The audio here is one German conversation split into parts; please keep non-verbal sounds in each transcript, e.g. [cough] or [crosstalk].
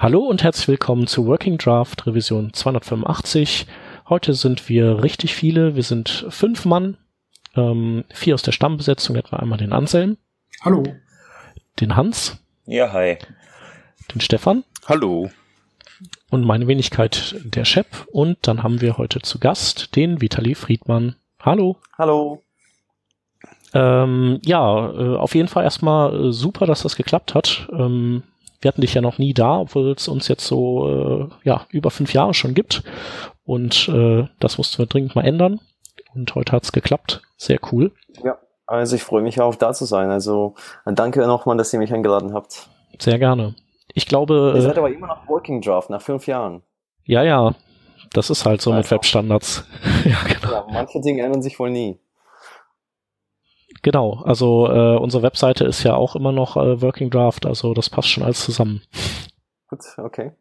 Hallo und herzlich willkommen zu Working Draft Revision 285. Heute sind wir richtig viele. Wir sind fünf Mann, ähm, vier aus der Stammbesetzung, etwa einmal den Anselm. Hallo. Den Hans. Ja, hi. Den Stefan. Hallo. Und meine Wenigkeit, der Shep. Und dann haben wir heute zu Gast den Vitali Friedmann. Hallo. Hallo. Ähm, ja, äh, auf jeden Fall erstmal äh, super, dass das geklappt hat. Ähm, wir hatten dich ja noch nie da, obwohl es uns jetzt so äh, ja über fünf Jahre schon gibt. Und äh, das mussten wir dringend mal ändern. Und heute hat's geklappt. Sehr cool. Ja, also ich freue mich auch da zu sein. Also danke nochmal, dass ihr mich eingeladen habt. Sehr gerne. Ich glaube. Ihr seid äh, aber immer noch Working Draft nach fünf Jahren. Ja, ja. Das ist halt so also. mit Webstandards. [laughs] ja, genau. Ja, manche Dinge ändern sich wohl nie. Genau, also äh, unsere Webseite ist ja auch immer noch äh, Working Draft, also das passt schon alles zusammen. Gut, okay.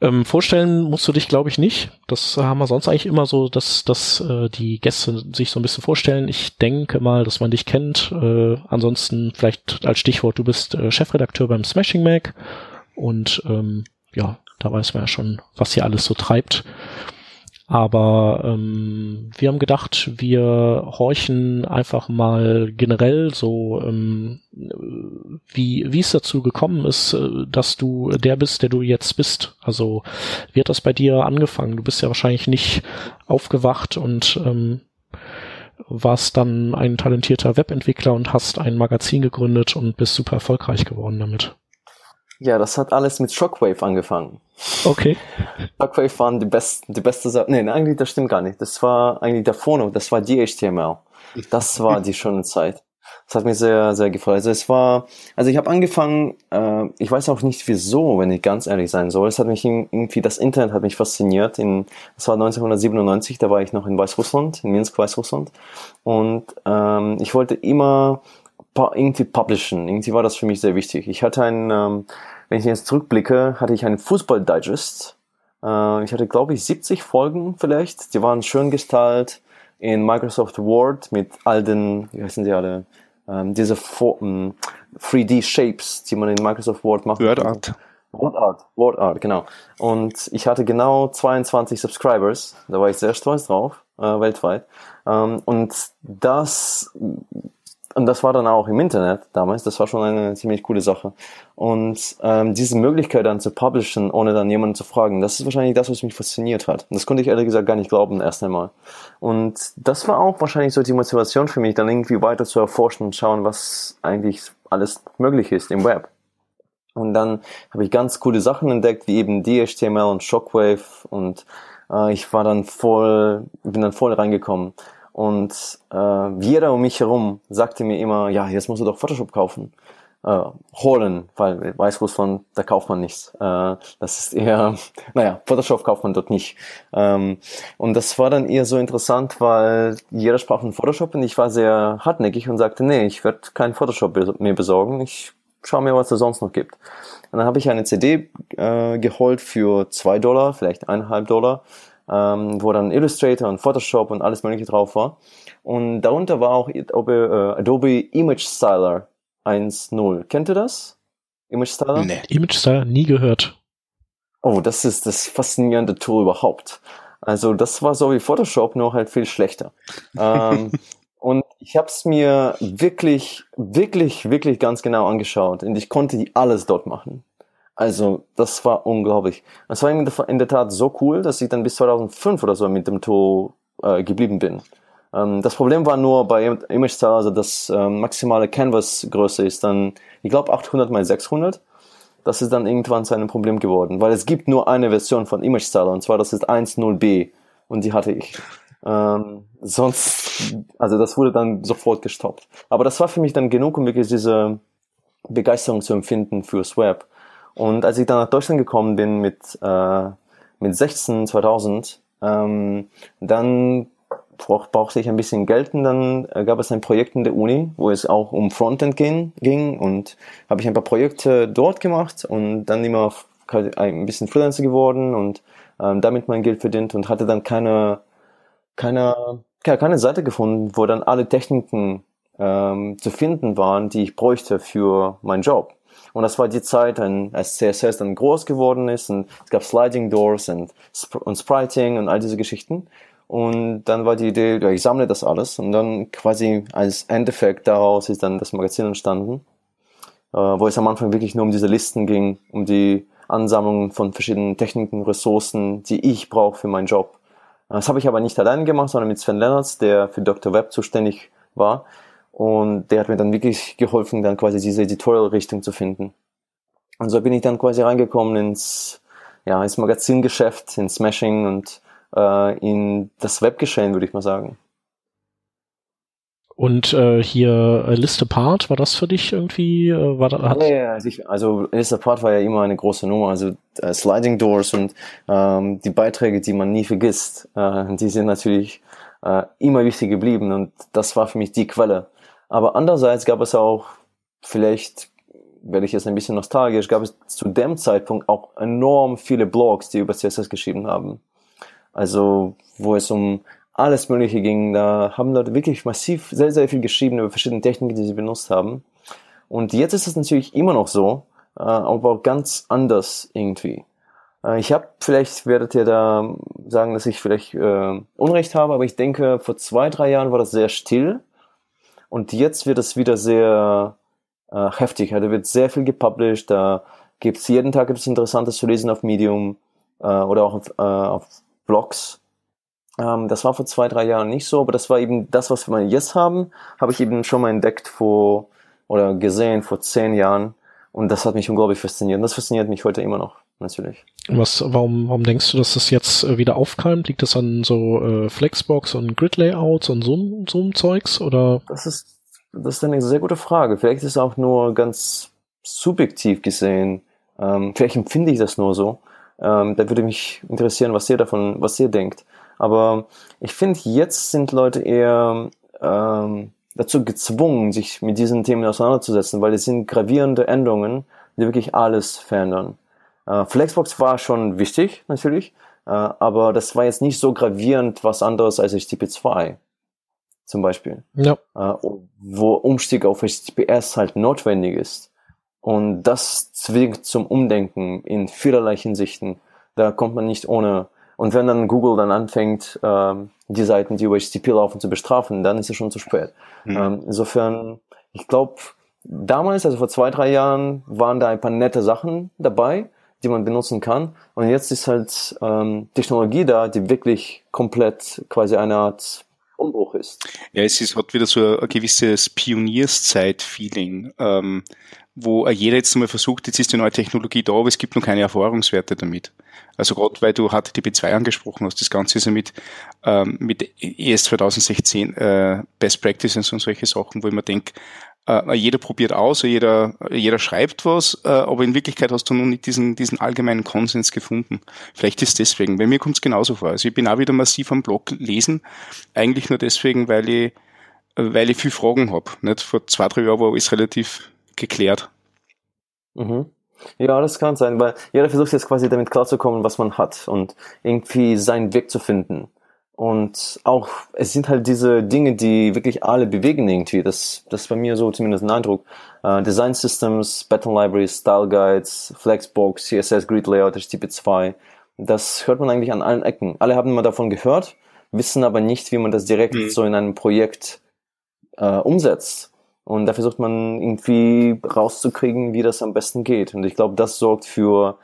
Ähm, vorstellen musst du dich, glaube ich, nicht. Das haben wir sonst eigentlich immer so, dass, dass äh, die Gäste sich so ein bisschen vorstellen. Ich denke mal, dass man dich kennt. Äh, ansonsten vielleicht als Stichwort, du bist äh, Chefredakteur beim Smashing Mac und ähm, ja, da weiß man ja schon, was hier alles so treibt. Aber ähm, wir haben gedacht, wir horchen einfach mal generell so, ähm, wie, wie es dazu gekommen ist, äh, dass du der bist, der du jetzt bist. Also wie hat das bei dir angefangen? Du bist ja wahrscheinlich nicht aufgewacht und ähm, warst dann ein talentierter Webentwickler und hast ein Magazin gegründet und bist super erfolgreich geworden damit. Ja, das hat alles mit Shockwave angefangen. Okay. Shockwave waren die besten, die beste Sache. Nee, eigentlich, das stimmt gar nicht. Das war eigentlich davor noch, das war DHTML. Das war die schöne Zeit. Das hat mir sehr, sehr gefallen. Also es war, also ich habe angefangen, äh, ich weiß auch nicht wieso, wenn ich ganz ehrlich sein soll. Es hat mich irgendwie, das Internet hat mich fasziniert. In, das war 1997, da war ich noch in Weißrussland, in Minsk, Weißrussland. Und ähm, ich wollte immer irgendwie publishen. Irgendwie war das für mich sehr wichtig. Ich hatte einen, ähm, wenn ich jetzt zurückblicke, hatte ich einen Fußball-Digest. Äh, ich hatte, glaube ich, 70 Folgen vielleicht. Die waren schön gestaltet in Microsoft Word mit all den, wie heißen die alle, ähm, diese 3D-Shapes, die man in Microsoft Word macht. WordArt. WordArt, WordArt, genau. Und ich hatte genau 22 Subscribers. Da war ich sehr stolz drauf, äh, weltweit. Ähm, und das und das war dann auch im Internet damals, das war schon eine ziemlich coole Sache. Und ähm, diese Möglichkeit dann zu publishen, ohne dann jemanden zu fragen, das ist wahrscheinlich das, was mich fasziniert hat. Und das konnte ich ehrlich gesagt gar nicht glauben erst einmal. Und das war auch wahrscheinlich so die Motivation für mich, dann irgendwie weiter zu erforschen und schauen, was eigentlich alles möglich ist im Web. Und dann habe ich ganz coole Sachen entdeckt, wie eben DHTML und Shockwave und äh, ich war dann voll, bin dann voll reingekommen. Und äh, jeder um mich herum sagte mir immer, ja, jetzt musst du doch Photoshop kaufen. Äh, holen, weil Weißrussland, da kauft man nichts. Äh, das ist eher, [laughs] naja, Photoshop kauft man dort nicht. Ähm, und das war dann eher so interessant, weil jeder sprach von Photoshop und ich war sehr hartnäckig und sagte, nee, ich werde kein Photoshop mehr besorgen. Ich schaue mir, was es sonst noch gibt. Und dann habe ich eine CD äh, geholt für zwei Dollar, vielleicht eineinhalb Dollar ähm, wo dann Illustrator und Photoshop und alles mögliche drauf war. Und darunter war auch Adobe, äh, Adobe Image Styler 1.0. Kennt ihr das? Image Styler? Nee. Image Styler nie gehört. Oh, das ist das faszinierende Tool überhaupt. Also das war so wie Photoshop, nur halt viel schlechter. [laughs] ähm, und ich habe es mir wirklich, wirklich, wirklich ganz genau angeschaut und ich konnte alles dort machen. Also, das war unglaublich. Es war in der Tat so cool, dass ich dann bis 2005 oder so mit dem Tool äh, geblieben bin. Ähm, das Problem war nur bei Image Style, also das ähm, maximale Canvas-Größe ist dann, ich glaube, 800 mal 600. Das ist dann irgendwann zu einem Problem geworden, weil es gibt nur eine Version von Image Style und zwar das ist 1.0b und die hatte ich. Ähm, sonst, also das wurde dann sofort gestoppt. Aber das war für mich dann genug, um wirklich diese Begeisterung zu empfinden fürs Web. Und als ich dann nach Deutschland gekommen bin mit, äh, mit 16, 2000, ähm, dann brauch, brauchte ich ein bisschen Geld und dann äh, gab es ein Projekt in der Uni, wo es auch um Frontend ging, ging und habe ich ein paar Projekte dort gemacht und dann immer ein bisschen Freelancer geworden und ähm, damit mein Geld verdient und hatte dann keine, keine, keine Seite gefunden, wo dann alle Techniken ähm, zu finden waren, die ich bräuchte für meinen Job. Und das war die Zeit, als CSS dann groß geworden ist und es gab Sliding Doors und, und Spriting und all diese Geschichten. Und dann war die Idee, ja, ich sammle das alles und dann quasi als Endeffekt daraus ist dann das Magazin entstanden, äh, wo es am Anfang wirklich nur um diese Listen ging, um die Ansammlung von verschiedenen Techniken, Ressourcen, die ich brauche für meinen Job. Das habe ich aber nicht allein gemacht, sondern mit Sven Lennartz, der für Dr. Web zuständig war. Und der hat mir dann wirklich geholfen, dann quasi diese Editorial-Richtung zu finden. Und so bin ich dann quasi reingekommen ins, ja, ins Magazingeschäft, ins Smashing und äh, in das Webgeschehen, würde ich mal sagen. Und äh, hier äh, Liste Part, war das für dich irgendwie? Äh, war da, hat ja, ja, also, ich, also Liste Part war ja immer eine große Nummer. Also äh, Sliding Doors und ähm, die Beiträge, die man nie vergisst, äh, die sind natürlich äh, immer wichtig geblieben und das war für mich die Quelle. Aber andererseits gab es auch, vielleicht werde ich jetzt ein bisschen nostalgisch, gab es zu dem Zeitpunkt auch enorm viele Blogs, die über CSS geschrieben haben. Also wo es um alles Mögliche ging. Da haben Leute wirklich massiv sehr, sehr viel geschrieben über verschiedene Techniken, die sie benutzt haben. Und jetzt ist es natürlich immer noch so, äh, aber auch ganz anders irgendwie. Äh, ich habe, vielleicht werdet ihr da sagen, dass ich vielleicht äh, Unrecht habe, aber ich denke, vor zwei, drei Jahren war das sehr still. Und jetzt wird es wieder sehr äh, heftig. Da wird sehr viel gepublished. Da gibt's jeden Tag etwas Interessantes zu lesen auf Medium äh, oder auch auf, äh, auf Blogs. Ähm, das war vor zwei, drei Jahren nicht so, aber das war eben das, was wir jetzt haben, habe ich eben schon mal entdeckt vor oder gesehen vor zehn Jahren. Und das hat mich unglaublich fasziniert. Und das fasziniert mich heute immer noch, natürlich. Was, warum, warum denkst du, dass das jetzt äh, wieder aufkeimt? Liegt das an so äh, Flexbox und Grid-Layouts und so, so ein Zeugs? Oder? Das ist, das ist eine sehr gute Frage. Vielleicht ist es auch nur ganz subjektiv gesehen. Ähm, vielleicht empfinde ich das nur so. Ähm, da würde mich interessieren, was ihr davon, was ihr denkt. Aber ich finde, jetzt sind Leute eher ähm, dazu gezwungen, sich mit diesen Themen auseinanderzusetzen, weil es sind gravierende Änderungen, die wirklich alles verändern. Äh, Flexbox war schon wichtig, natürlich, äh, aber das war jetzt nicht so gravierend was anderes als HTTP2 zum Beispiel. Ja. Äh, wo Umstieg auf HTTPS halt notwendig ist. Und das zwingt zum Umdenken in vielerlei Hinsichten. Da kommt man nicht ohne und wenn dann Google dann anfängt, ähm, die Seiten, die über HTTP laufen, zu bestrafen, dann ist es schon zu spät. Mhm. Ähm, insofern, ich glaube, damals, also vor zwei, drei Jahren, waren da ein paar nette Sachen dabei, die man benutzen kann. Und jetzt ist halt ähm, Technologie da, die wirklich komplett quasi eine Art Umbruch ist. Ja, es ist, hat wieder so ein gewisses Pionierszeit-Feeling. Ähm, wo jeder jetzt mal versucht, jetzt ist die neue Technologie da, aber es gibt noch keine Erfahrungswerte damit. Also gerade weil du HTTP2 angesprochen hast, das Ganze ist ja mit, ähm, mit ES 2016 äh, Best Practices und solche Sachen, wo ich mir denke, äh, jeder probiert aus, jeder, jeder schreibt was, äh, aber in Wirklichkeit hast du noch nicht diesen, diesen allgemeinen Konsens gefunden. Vielleicht ist deswegen. Bei mir kommt es genauso vor. Also ich bin auch wieder massiv am Blog lesen, eigentlich nur deswegen, weil ich, weil ich viel Fragen habe. Nicht? Vor zwei, drei Jahren war alles relativ geklärt. Mhm. Ja, das kann sein, weil jeder versucht jetzt quasi damit klarzukommen, was man hat und irgendwie seinen Weg zu finden. Und auch, es sind halt diese Dinge, die wirklich alle bewegen irgendwie. Das, das ist bei mir so zumindest ein Eindruck. Uh, Design Systems, Pattern Libraries, Style Guides, Flexbox, CSS, Grid Layout, HTTP2. Das hört man eigentlich an allen Ecken. Alle haben mal davon gehört, wissen aber nicht, wie man das direkt mhm. so in einem Projekt uh, umsetzt. Und da versucht man irgendwie rauszukriegen, wie das am besten geht. Und ich glaube, das sorgt für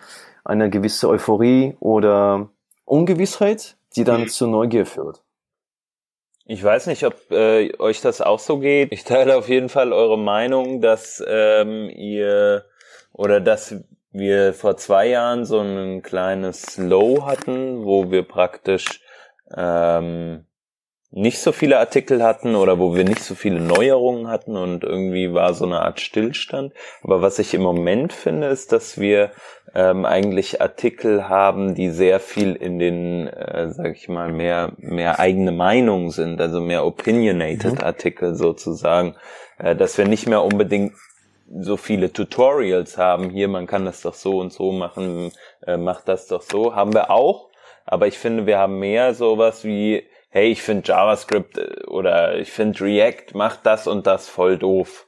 eine gewisse Euphorie oder Ungewissheit, die dann mhm. zu Neugier führt. Ich weiß nicht, ob äh, euch das auch so geht. Ich teile auf jeden Fall eure Meinung, dass ähm, ihr oder dass wir vor zwei Jahren so ein kleines Low hatten, wo wir praktisch ähm, nicht so viele Artikel hatten oder wo wir nicht so viele Neuerungen hatten und irgendwie war so eine Art Stillstand. Aber was ich im Moment finde, ist, dass wir ähm, eigentlich Artikel haben, die sehr viel in den, äh, sag ich mal, mehr, mehr eigene Meinung sind, also mehr opinionated mhm. Artikel sozusagen, äh, dass wir nicht mehr unbedingt so viele Tutorials haben. Hier, man kann das doch so und so machen, äh, macht das doch so. Haben wir auch. Aber ich finde, wir haben mehr sowas wie hey, ich finde JavaScript äh, oder ich finde React macht das und das voll doof.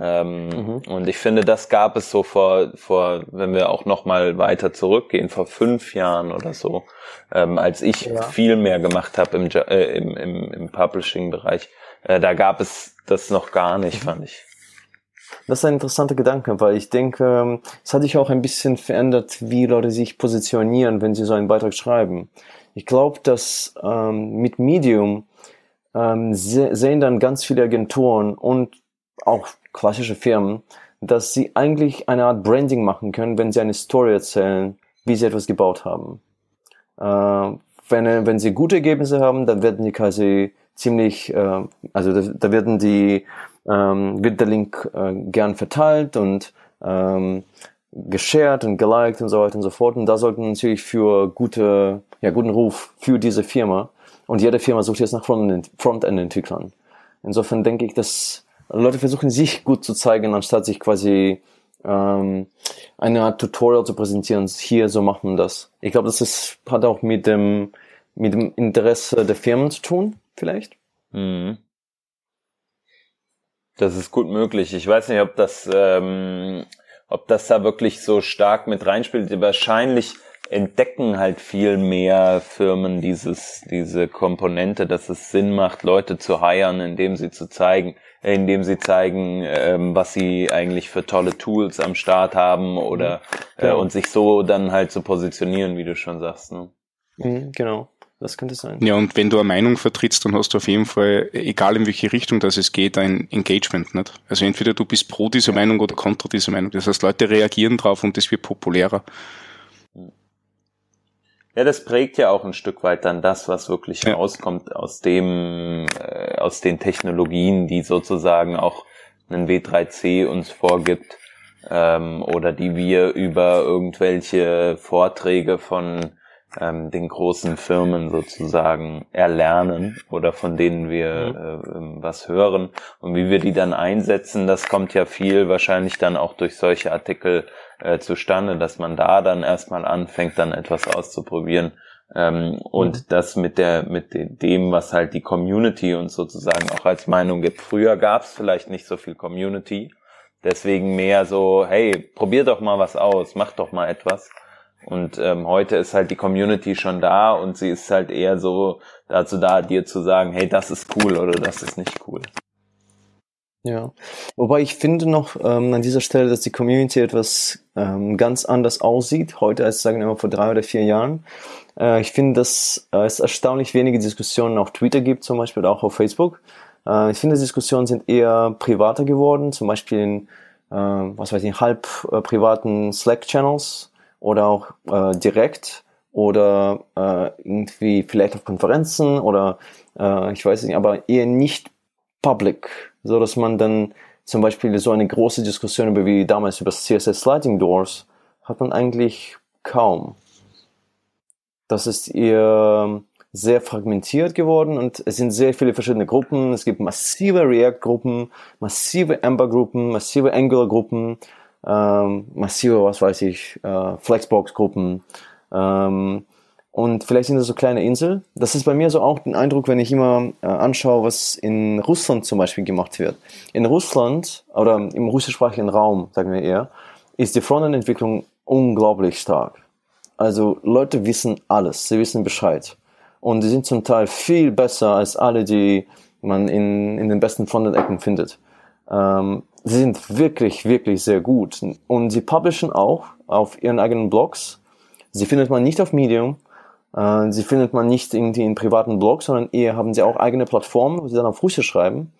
Ähm, mhm. Und ich finde, das gab es so vor, vor, wenn wir auch noch mal weiter zurückgehen, vor fünf Jahren oder so, ähm, als ich ja. viel mehr gemacht habe im, äh, im, im, im Publishing-Bereich. Äh, da gab es das noch gar nicht, mhm. fand ich. Das ist ein interessanter Gedanke, weil ich denke, ähm, es hat sich auch ein bisschen verändert, wie Leute sich positionieren, wenn sie so einen Beitrag schreiben. Ich glaube, dass ähm, mit Medium ähm, sehen dann ganz viele Agenturen und auch klassische Firmen, dass sie eigentlich eine Art Branding machen können, wenn sie eine Story erzählen, wie sie etwas gebaut haben. Äh, wenn, wenn sie gute Ergebnisse haben, dann werden die quasi ziemlich, äh, also da, da werden die, ähm, wird der Link äh, gern verteilt und ähm, geshared und geliked und so weiter und so fort. Und da sollten natürlich für gute, ja, guten Ruf für diese Firma. Und jede Firma sucht jetzt nach Frontend-Entwicklern. Insofern denke ich, dass Leute versuchen, sich gut zu zeigen, anstatt sich quasi ähm, eine Art Tutorial zu präsentieren. Hier, so macht man das. Ich glaube, das ist, hat auch mit dem, mit dem Interesse der Firmen zu tun, vielleicht. Mhm. Das ist gut möglich. Ich weiß nicht, ob das, ähm, ob das da wirklich so stark mit reinspielt. Wahrscheinlich entdecken halt viel mehr Firmen dieses, diese Komponente, dass es Sinn macht, Leute zu heiren, indem sie zu zeigen, äh, indem sie zeigen, ähm, was sie eigentlich für tolle Tools am Start haben oder äh, und sich so dann halt zu positionieren, wie du schon sagst. Ne? Mhm, genau. Das könnte sein. Ja, und wenn du eine Meinung vertrittst, dann hast du auf jeden Fall, egal in welche Richtung das es geht, ein Engagement, nicht? Also entweder du bist pro dieser Meinung oder kontra dieser Meinung. Das heißt, Leute reagieren drauf und es wird populärer. Ja, das prägt ja auch ein Stück weit dann das, was wirklich ja. rauskommt aus dem, äh, aus den Technologien, die sozusagen auch ein W3C uns vorgibt, ähm, oder die wir über irgendwelche Vorträge von ähm, den großen Firmen sozusagen erlernen oder von denen wir mhm. äh, ähm, was hören und wie wir die dann einsetzen, das kommt ja viel wahrscheinlich dann auch durch solche Artikel äh, zustande, dass man da dann erstmal anfängt, dann etwas auszuprobieren. Ähm, und mhm. das mit der, mit dem, was halt die Community uns sozusagen auch als Meinung gibt. Früher gab es vielleicht nicht so viel Community. Deswegen mehr so, hey, probier doch mal was aus, mach doch mal etwas. Und ähm, heute ist halt die Community schon da und sie ist halt eher so dazu da, dir zu sagen, hey, das ist cool oder das ist nicht cool. Ja, wobei ich finde noch ähm, an dieser Stelle, dass die Community etwas ähm, ganz anders aussieht, heute als sagen wir mal vor drei oder vier Jahren. Äh, ich finde, dass äh, es erstaunlich wenige Diskussionen auf Twitter gibt, zum Beispiel auch auf Facebook. Äh, ich finde, Diskussionen sind eher privater geworden, zum Beispiel in, äh, was weiß ich, halb äh, privaten Slack-Channels oder auch äh, direkt oder äh, irgendwie vielleicht auf Konferenzen oder äh, ich weiß nicht, aber eher nicht public so dass man dann zum Beispiel so eine große Diskussion über wie damals über CSS Sliding Doors hat man eigentlich kaum. Das ist eher sehr fragmentiert geworden und es sind sehr viele verschiedene Gruppen. Es gibt massive React-Gruppen, massive Ember-Gruppen, massive Angular-Gruppen, ähm, massive, was weiß ich, äh, Flexbox-Gruppen. Ähm, und vielleicht sind das so kleine Inseln. Das ist bei mir so auch den Eindruck, wenn ich immer äh, anschaue, was in Russland zum Beispiel gemacht wird. In Russland oder im russischsprachigen Raum, sagen wir eher, ist die Frontend-Entwicklung unglaublich stark. Also Leute wissen alles, sie wissen Bescheid. Und sie sind zum Teil viel besser als alle, die man in, in den besten Frontend-Ecken findet. Ähm, sie sind wirklich, wirklich sehr gut. Und sie publishen auch auf ihren eigenen Blogs. Sie findet man nicht auf Medium, äh, sie findet man nicht irgendwie in privaten Blogs, sondern eher haben sie auch eigene Plattformen, wo sie dann auf Russisch schreiben.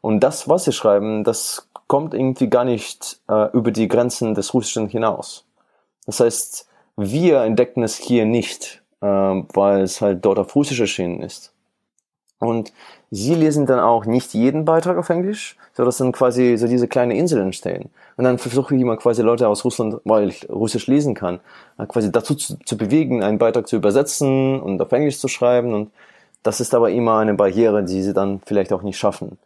Und das, was sie schreiben, das kommt irgendwie gar nicht äh, über die Grenzen des Russischen hinaus. Das heißt, wir entdecken es hier nicht, äh, weil es halt dort auf Russisch erschienen ist. Und sie lesen dann auch nicht jeden Beitrag auf Englisch, so dass dann quasi so diese kleine Insel entstehen. Und dann versuche ich immer quasi Leute aus Russland, weil ich Russisch lesen kann, äh, quasi dazu zu, zu bewegen, einen Beitrag zu übersetzen und auf Englisch zu schreiben. Und das ist aber immer eine Barriere, die sie dann vielleicht auch nicht schaffen.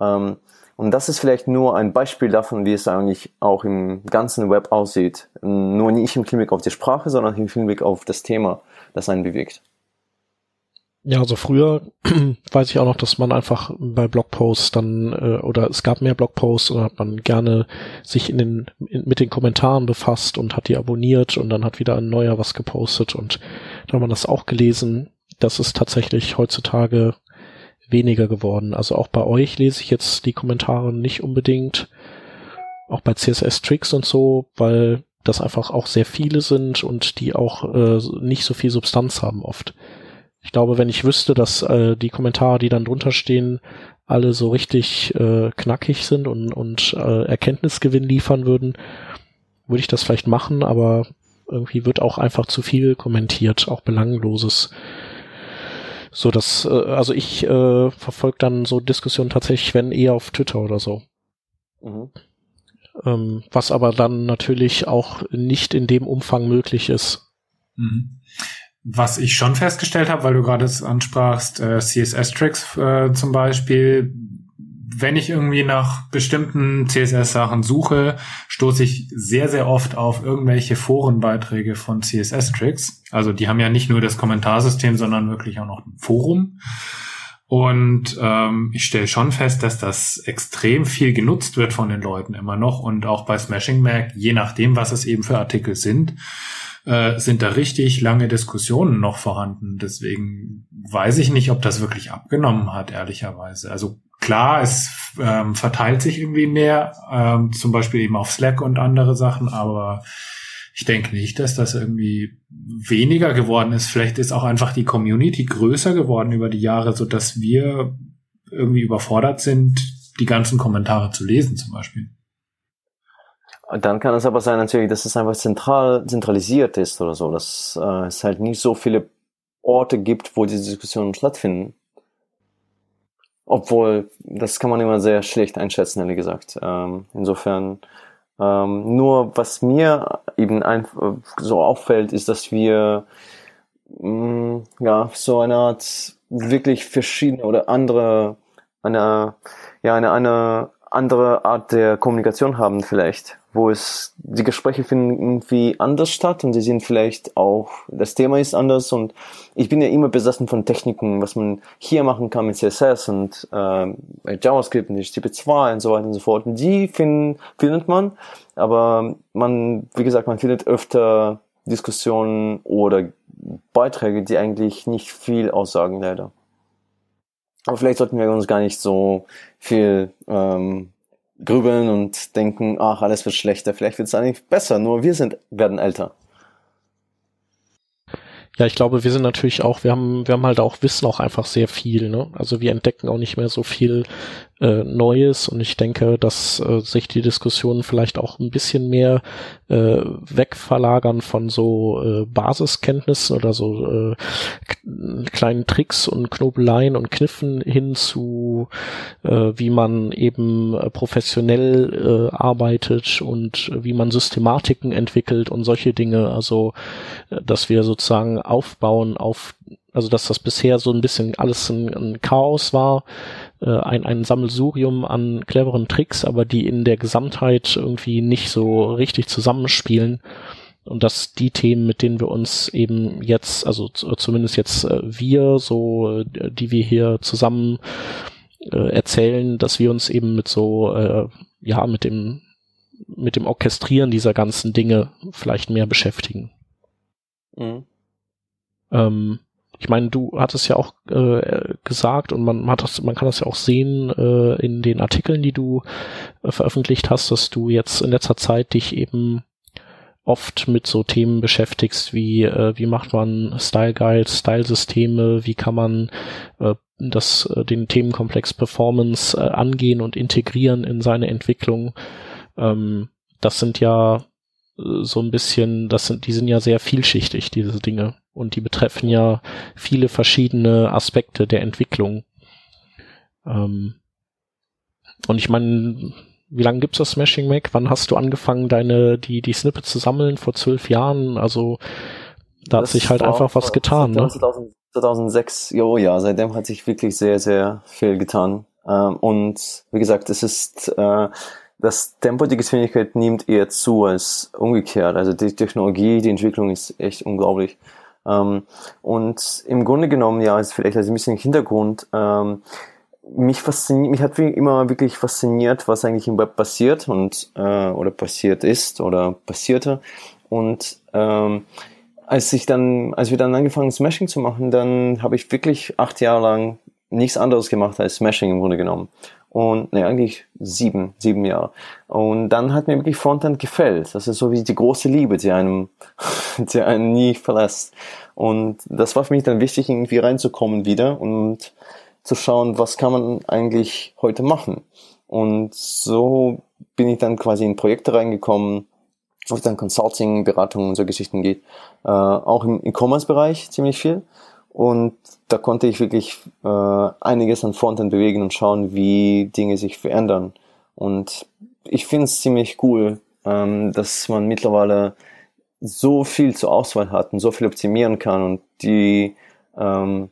Ähm, und das ist vielleicht nur ein Beispiel davon, wie es eigentlich auch im ganzen Web aussieht. Nur nicht im Hinblick auf die Sprache, sondern im Hinblick auf das Thema, das einen bewegt. Ja, also früher [clears throat] weiß ich auch noch, dass man einfach bei Blogposts dann äh, oder es gab mehr Blogposts und hat man gerne sich in den in, mit den Kommentaren befasst und hat die abonniert und dann hat wieder ein neuer was gepostet und da hat man das auch gelesen. Das ist tatsächlich heutzutage weniger geworden. Also auch bei euch lese ich jetzt die Kommentare nicht unbedingt. Auch bei CSS Tricks und so, weil das einfach auch sehr viele sind und die auch äh, nicht so viel Substanz haben oft. Ich glaube, wenn ich wüsste, dass äh, die Kommentare, die dann drunter stehen, alle so richtig äh, knackig sind und, und äh, Erkenntnisgewinn liefern würden, würde ich das vielleicht machen, aber irgendwie wird auch einfach zu viel kommentiert, auch belangloses. So dass, äh, also ich äh, verfolge dann so Diskussionen tatsächlich, wenn eher auf Twitter oder so. Mhm. Ähm, was aber dann natürlich auch nicht in dem Umfang möglich ist. Mhm. Was ich schon festgestellt habe, weil du gerade es ansprachst, äh, CSS-Tricks äh, zum Beispiel, wenn ich irgendwie nach bestimmten CSS-Sachen suche, stoße ich sehr, sehr oft auf irgendwelche Forenbeiträge von CSS-Tricks. Also die haben ja nicht nur das Kommentarsystem, sondern wirklich auch noch ein Forum. Und ähm, ich stelle schon fest, dass das extrem viel genutzt wird von den Leuten immer noch und auch bei Smashing Mac, je nachdem, was es eben für Artikel sind äh, sind da richtig lange Diskussionen noch vorhanden. Deswegen weiß ich nicht, ob das wirklich abgenommen hat, ehrlicherweise. Also klar, es ähm, verteilt sich irgendwie mehr, ähm, zum Beispiel eben auf Slack und andere Sachen, aber ich denke nicht, dass das irgendwie weniger geworden ist. Vielleicht ist auch einfach die Community größer geworden über die Jahre, so dass wir irgendwie überfordert sind, die ganzen Kommentare zu lesen, zum Beispiel. Dann kann es aber sein natürlich, dass es einfach zentral, zentralisiert ist oder so, dass äh, es halt nicht so viele Orte gibt, wo diese Diskussionen stattfinden. Obwohl, das kann man immer sehr schlecht einschätzen, ehrlich gesagt. Ähm, insofern, ähm, nur was mir eben ein, so auffällt, ist, dass wir mh, mm, ja so eine Art wirklich verschiedene oder andere, eine, ja, eine, eine andere Art der Kommunikation haben vielleicht, wo es die Gespräche finden irgendwie anders statt und sie sind vielleicht auch das Thema ist anders und ich bin ja immer besessen von Techniken, was man hier machen kann mit CSS und äh, JavaScript und HTTP2 und so weiter und so fort. Und die finden, findet man, aber man, wie gesagt, man findet öfter Diskussionen oder Beiträge, die eigentlich nicht viel aussagen leider. Aber vielleicht sollten wir uns gar nicht so viel ähm, grübeln und denken, ach, alles wird schlechter. Vielleicht wird es eigentlich besser, nur wir sind, werden älter. Ja, ich glaube, wir sind natürlich auch, wir haben, wir haben halt auch Wissen auch einfach sehr viel, ne? Also wir entdecken auch nicht mehr so viel äh, Neues und ich denke, dass äh, sich die Diskussionen vielleicht auch ein bisschen mehr äh, wegverlagern von so äh, Basiskenntnissen oder so äh, kleinen Tricks und Knobeleien und Kniffen hin zu, äh, wie man eben äh, professionell äh, arbeitet und wie man Systematiken entwickelt und solche Dinge. Also, äh, dass wir sozusagen aufbauen auf also dass das bisher so ein bisschen alles ein, ein Chaos war, äh, ein, ein Sammelsurium an cleveren Tricks, aber die in der Gesamtheit irgendwie nicht so richtig zusammenspielen. Und dass die Themen, mit denen wir uns eben jetzt, also zumindest jetzt äh, wir, so, äh, die wir hier zusammen äh, erzählen, dass wir uns eben mit so, äh, ja, mit dem, mit dem Orchestrieren dieser ganzen Dinge vielleicht mehr beschäftigen. Mhm. Ähm, ich meine, du hattest ja auch äh, gesagt und man hat das, man kann das ja auch sehen äh, in den Artikeln, die du äh, veröffentlicht hast, dass du jetzt in letzter Zeit dich eben oft mit so Themen beschäftigst, wie äh, wie macht man Style Guides, Style-Systeme, wie kann man äh, das äh, den Themenkomplex Performance äh, angehen und integrieren in seine Entwicklung. Ähm, das sind ja äh, so ein bisschen, das sind, die sind ja sehr vielschichtig, diese Dinge und die betreffen ja viele verschiedene Aspekte der Entwicklung. Ähm, und ich meine, wie lange gibt's das Smashing Mac? Wann hast du angefangen, deine die die Snippets zu sammeln? Vor zwölf Jahren? Also da das hat sich halt einfach was getan, 2000, ne? 2006, jo, ja, seitdem hat sich wirklich sehr, sehr viel getan. Ähm, und wie gesagt, es ist äh, das Tempo, die Geschwindigkeit nimmt eher zu als umgekehrt. Also die Technologie, die Entwicklung ist echt unglaublich. Ähm, und im Grunde genommen, ja, ist vielleicht also ein bisschen Hintergrund, ähm, mich fasziniert, mich hat immer wirklich fasziniert, was eigentlich im Web passiert und äh, oder passiert ist oder passierte. Und ähm, als ich dann, als wir dann angefangen Smashing zu machen, dann habe ich wirklich acht Jahre lang nichts anderes gemacht als Smashing im Grunde genommen. Und ne, eigentlich sieben, sieben Jahre. Und dann hat mir wirklich Frontend gefällt. Das ist so wie die große Liebe, die einem, [laughs] die einen nie verlässt. Und das war für mich dann wichtig, irgendwie reinzukommen wieder und zu schauen, was kann man eigentlich heute machen. Und so bin ich dann quasi in Projekte reingekommen, wo es dann Consulting, Beratung und so Geschichten geht. Äh, auch im E-Commerce-Bereich ziemlich viel. Und da konnte ich wirklich äh, einiges an Frontend bewegen und schauen, wie Dinge sich verändern. Und ich finde es ziemlich cool, ähm, dass man mittlerweile so viel zur Auswahl hat und so viel optimieren kann und die ähm,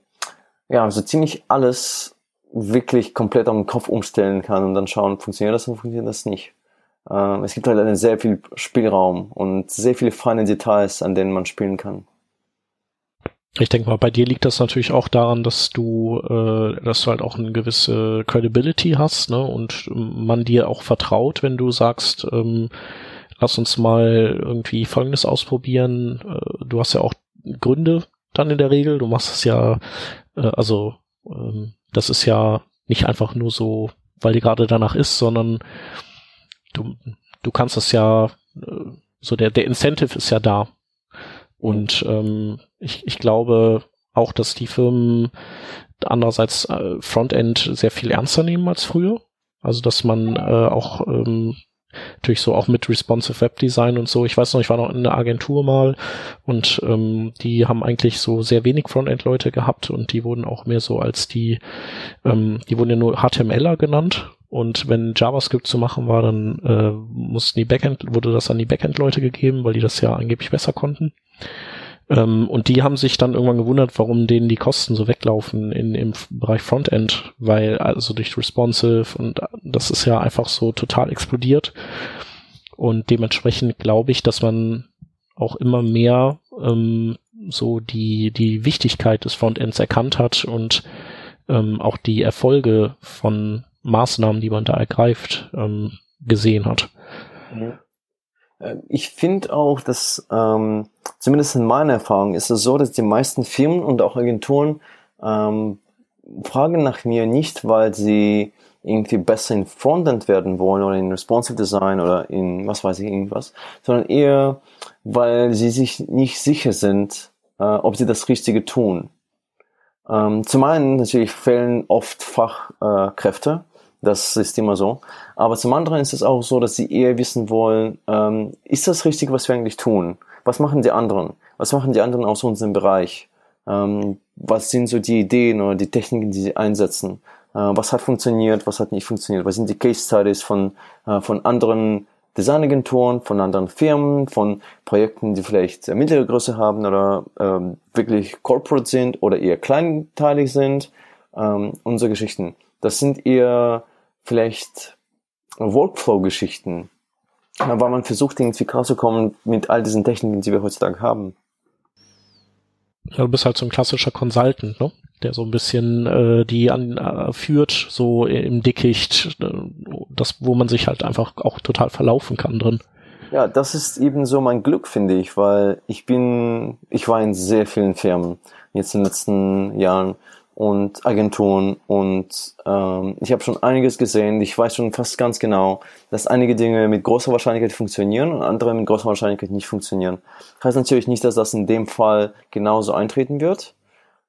ja, also ziemlich alles wirklich komplett am Kopf umstellen kann und dann schauen, funktioniert das oder funktioniert das nicht. Ähm, es gibt halt sehr viel Spielraum und sehr viele feine Details, an denen man spielen kann. Ich denke mal, bei dir liegt das natürlich auch daran, dass du, äh, dass du halt auch eine gewisse Credibility hast, ne, und man dir auch vertraut, wenn du sagst, ähm, lass uns mal irgendwie Folgendes ausprobieren. Äh, du hast ja auch Gründe dann in der Regel. Du machst es ja äh, also ähm, das ist ja nicht einfach nur so, weil die gerade danach ist, sondern du, du kannst das ja, äh, so der, der Incentive ist ja da. Und ähm, ich, ich glaube auch, dass die Firmen andererseits äh, Frontend sehr viel ernster nehmen als früher. Also dass man äh, auch ähm, natürlich so auch mit responsive Web Design und so. Ich weiß noch, ich war noch in einer Agentur mal und ähm, die haben eigentlich so sehr wenig Frontend-Leute gehabt und die wurden auch mehr so als die, ähm, die wurden ja nur HTMLer genannt und wenn JavaScript zu machen war, dann äh, mussten die Backend, wurde das an die Backend-Leute gegeben, weil die das ja angeblich besser konnten. Ähm, und die haben sich dann irgendwann gewundert, warum denen die Kosten so weglaufen in, im Bereich Frontend, weil also durch Responsive und das ist ja einfach so total explodiert. Und dementsprechend glaube ich, dass man auch immer mehr ähm, so die, die Wichtigkeit des Frontends erkannt hat und ähm, auch die Erfolge von Maßnahmen, die man da ergreift, ähm, gesehen hat. Äh, ich finde auch, dass ähm, zumindest in meiner Erfahrung ist es so, dass die meisten Firmen und auch Agenturen ähm, fragen nach mir nicht, weil sie irgendwie besser in Frontend werden wollen oder in Responsive Design oder in was weiß ich irgendwas, sondern eher, weil sie sich nicht sicher sind, äh, ob sie das Richtige tun. Ähm, zum einen natürlich fehlen oft Fachkräfte, das ist immer so. Aber zum anderen ist es auch so, dass sie eher wissen wollen, ähm, ist das richtig, was wir eigentlich tun? Was machen die anderen? Was machen die anderen aus unserem Bereich? Ähm, was sind so die Ideen oder die Techniken, die sie einsetzen? Äh, was hat funktioniert, was hat nicht funktioniert? Was sind die Case Studies von, äh, von anderen Designagenturen, von anderen Firmen, von Projekten, die vielleicht mittlere Größe haben oder ähm, wirklich corporate sind oder eher kleinteilig sind ähm, so Geschichten. Das sind eher vielleicht Workflow-Geschichten, weil man versucht, irgendwie klarzukommen mit all diesen Techniken, die wir heutzutage haben. Ja, du bist halt so ein klassischer Consultant, ne? der so ein bisschen äh, die anführt, äh, so im Dickicht, äh, das, wo man sich halt einfach auch total verlaufen kann drin. Ja, das ist eben so mein Glück, finde ich, weil ich bin, ich war in sehr vielen Firmen jetzt in den letzten Jahren und Agenturen und ähm, ich habe schon einiges gesehen. Ich weiß schon fast ganz genau, dass einige Dinge mit großer Wahrscheinlichkeit funktionieren und andere mit großer Wahrscheinlichkeit nicht funktionieren. Heißt natürlich nicht, dass das in dem Fall genauso eintreten wird,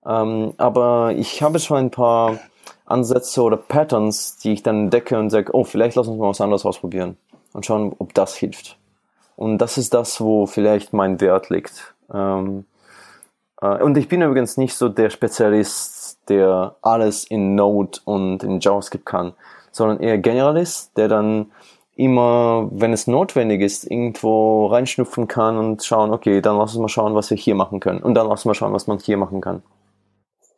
ähm, aber ich habe schon ein paar Ansätze oder Patterns, die ich dann entdecke und sage, oh, vielleicht lass uns mal was anderes ausprobieren und schauen, ob das hilft. Und das ist das, wo vielleicht mein Wert liegt. Ähm, äh, und ich bin übrigens nicht so der Spezialist der alles in Node und in JavaScript kann, sondern eher Generalist, der dann immer, wenn es notwendig ist, irgendwo reinschnupfen kann und schauen, okay, dann lass uns mal schauen, was wir hier machen können. Und dann lass uns mal schauen, was man hier machen kann.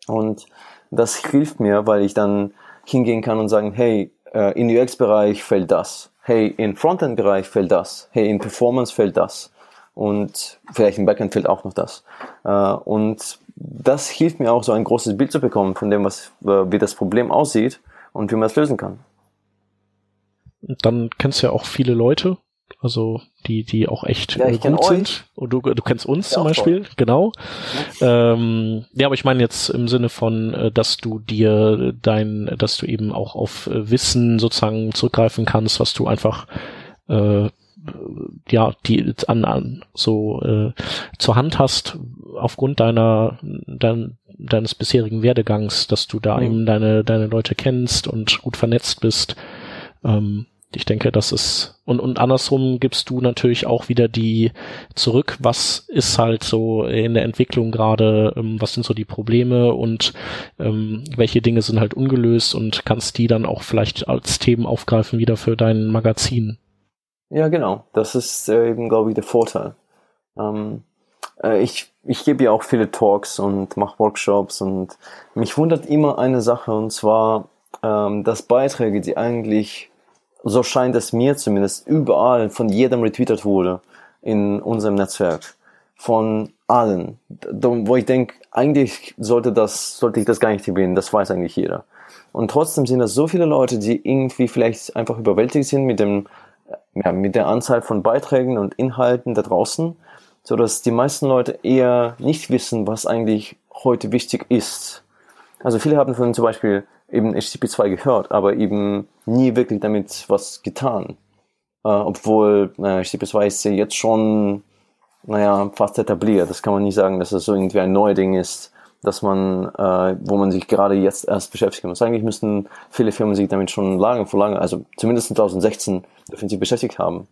Und das hilft mir, weil ich dann hingehen kann und sagen, hey, äh, in UX-Bereich fällt das. Hey, in Frontend-Bereich fällt das. Hey, in Performance fällt das. Und vielleicht im Backend fehlt auch noch das. Äh, und das hilft mir auch, so ein großes Bild zu bekommen von dem, was, äh, wie das Problem aussieht und wie man es lösen kann. Dann kennst du ja auch viele Leute, also die, die auch echt ja, äh, gut sind. Und du, du kennst uns ja, zum Beispiel, voll. genau. Ja. Ähm, ja, aber ich meine jetzt im Sinne von, dass du dir dein, dass du eben auch auf Wissen sozusagen zurückgreifen kannst, was du einfach äh, ja, die an, an so äh, zur Hand hast aufgrund deiner dein, deines bisherigen Werdegangs, dass du da mhm. eben deine deine Leute kennst und gut vernetzt bist. Ähm, ich denke, das ist und und andersrum gibst du natürlich auch wieder die zurück. Was ist halt so in der Entwicklung gerade? Ähm, was sind so die Probleme und ähm, welche Dinge sind halt ungelöst und kannst die dann auch vielleicht als Themen aufgreifen wieder für dein Magazin? Ja, genau. Das ist äh, eben, glaube ich, der Vorteil. Ähm, äh, ich ich gebe ja auch viele Talks und mache Workshops und mich wundert immer eine Sache und zwar, ähm, dass Beiträge, die eigentlich so scheint es mir zumindest, überall von jedem retweetet wurde in unserem Netzwerk. Von allen. Wo ich denke, eigentlich sollte das, sollte ich das gar nicht erwähnen, das weiß eigentlich jeder. Und trotzdem sind das so viele Leute, die irgendwie vielleicht einfach überwältigt sind mit dem, ja, mit der Anzahl von Beiträgen und Inhalten da draußen, so dass die meisten Leute eher nicht wissen, was eigentlich heute wichtig ist. Also viele haben von zum Beispiel eben HTTP2 gehört, aber eben nie wirklich damit was getan. Äh, obwohl naja, HTTP2 ist ja jetzt schon naja, fast etabliert. Das kann man nicht sagen, dass es so irgendwie ein neues Ding ist, dass man, äh, wo man sich gerade jetzt erst beschäftigen muss. Eigentlich müssten viele Firmen sich damit schon lange vor lange, also zumindest 2016, dürfen sich beschäftigt haben.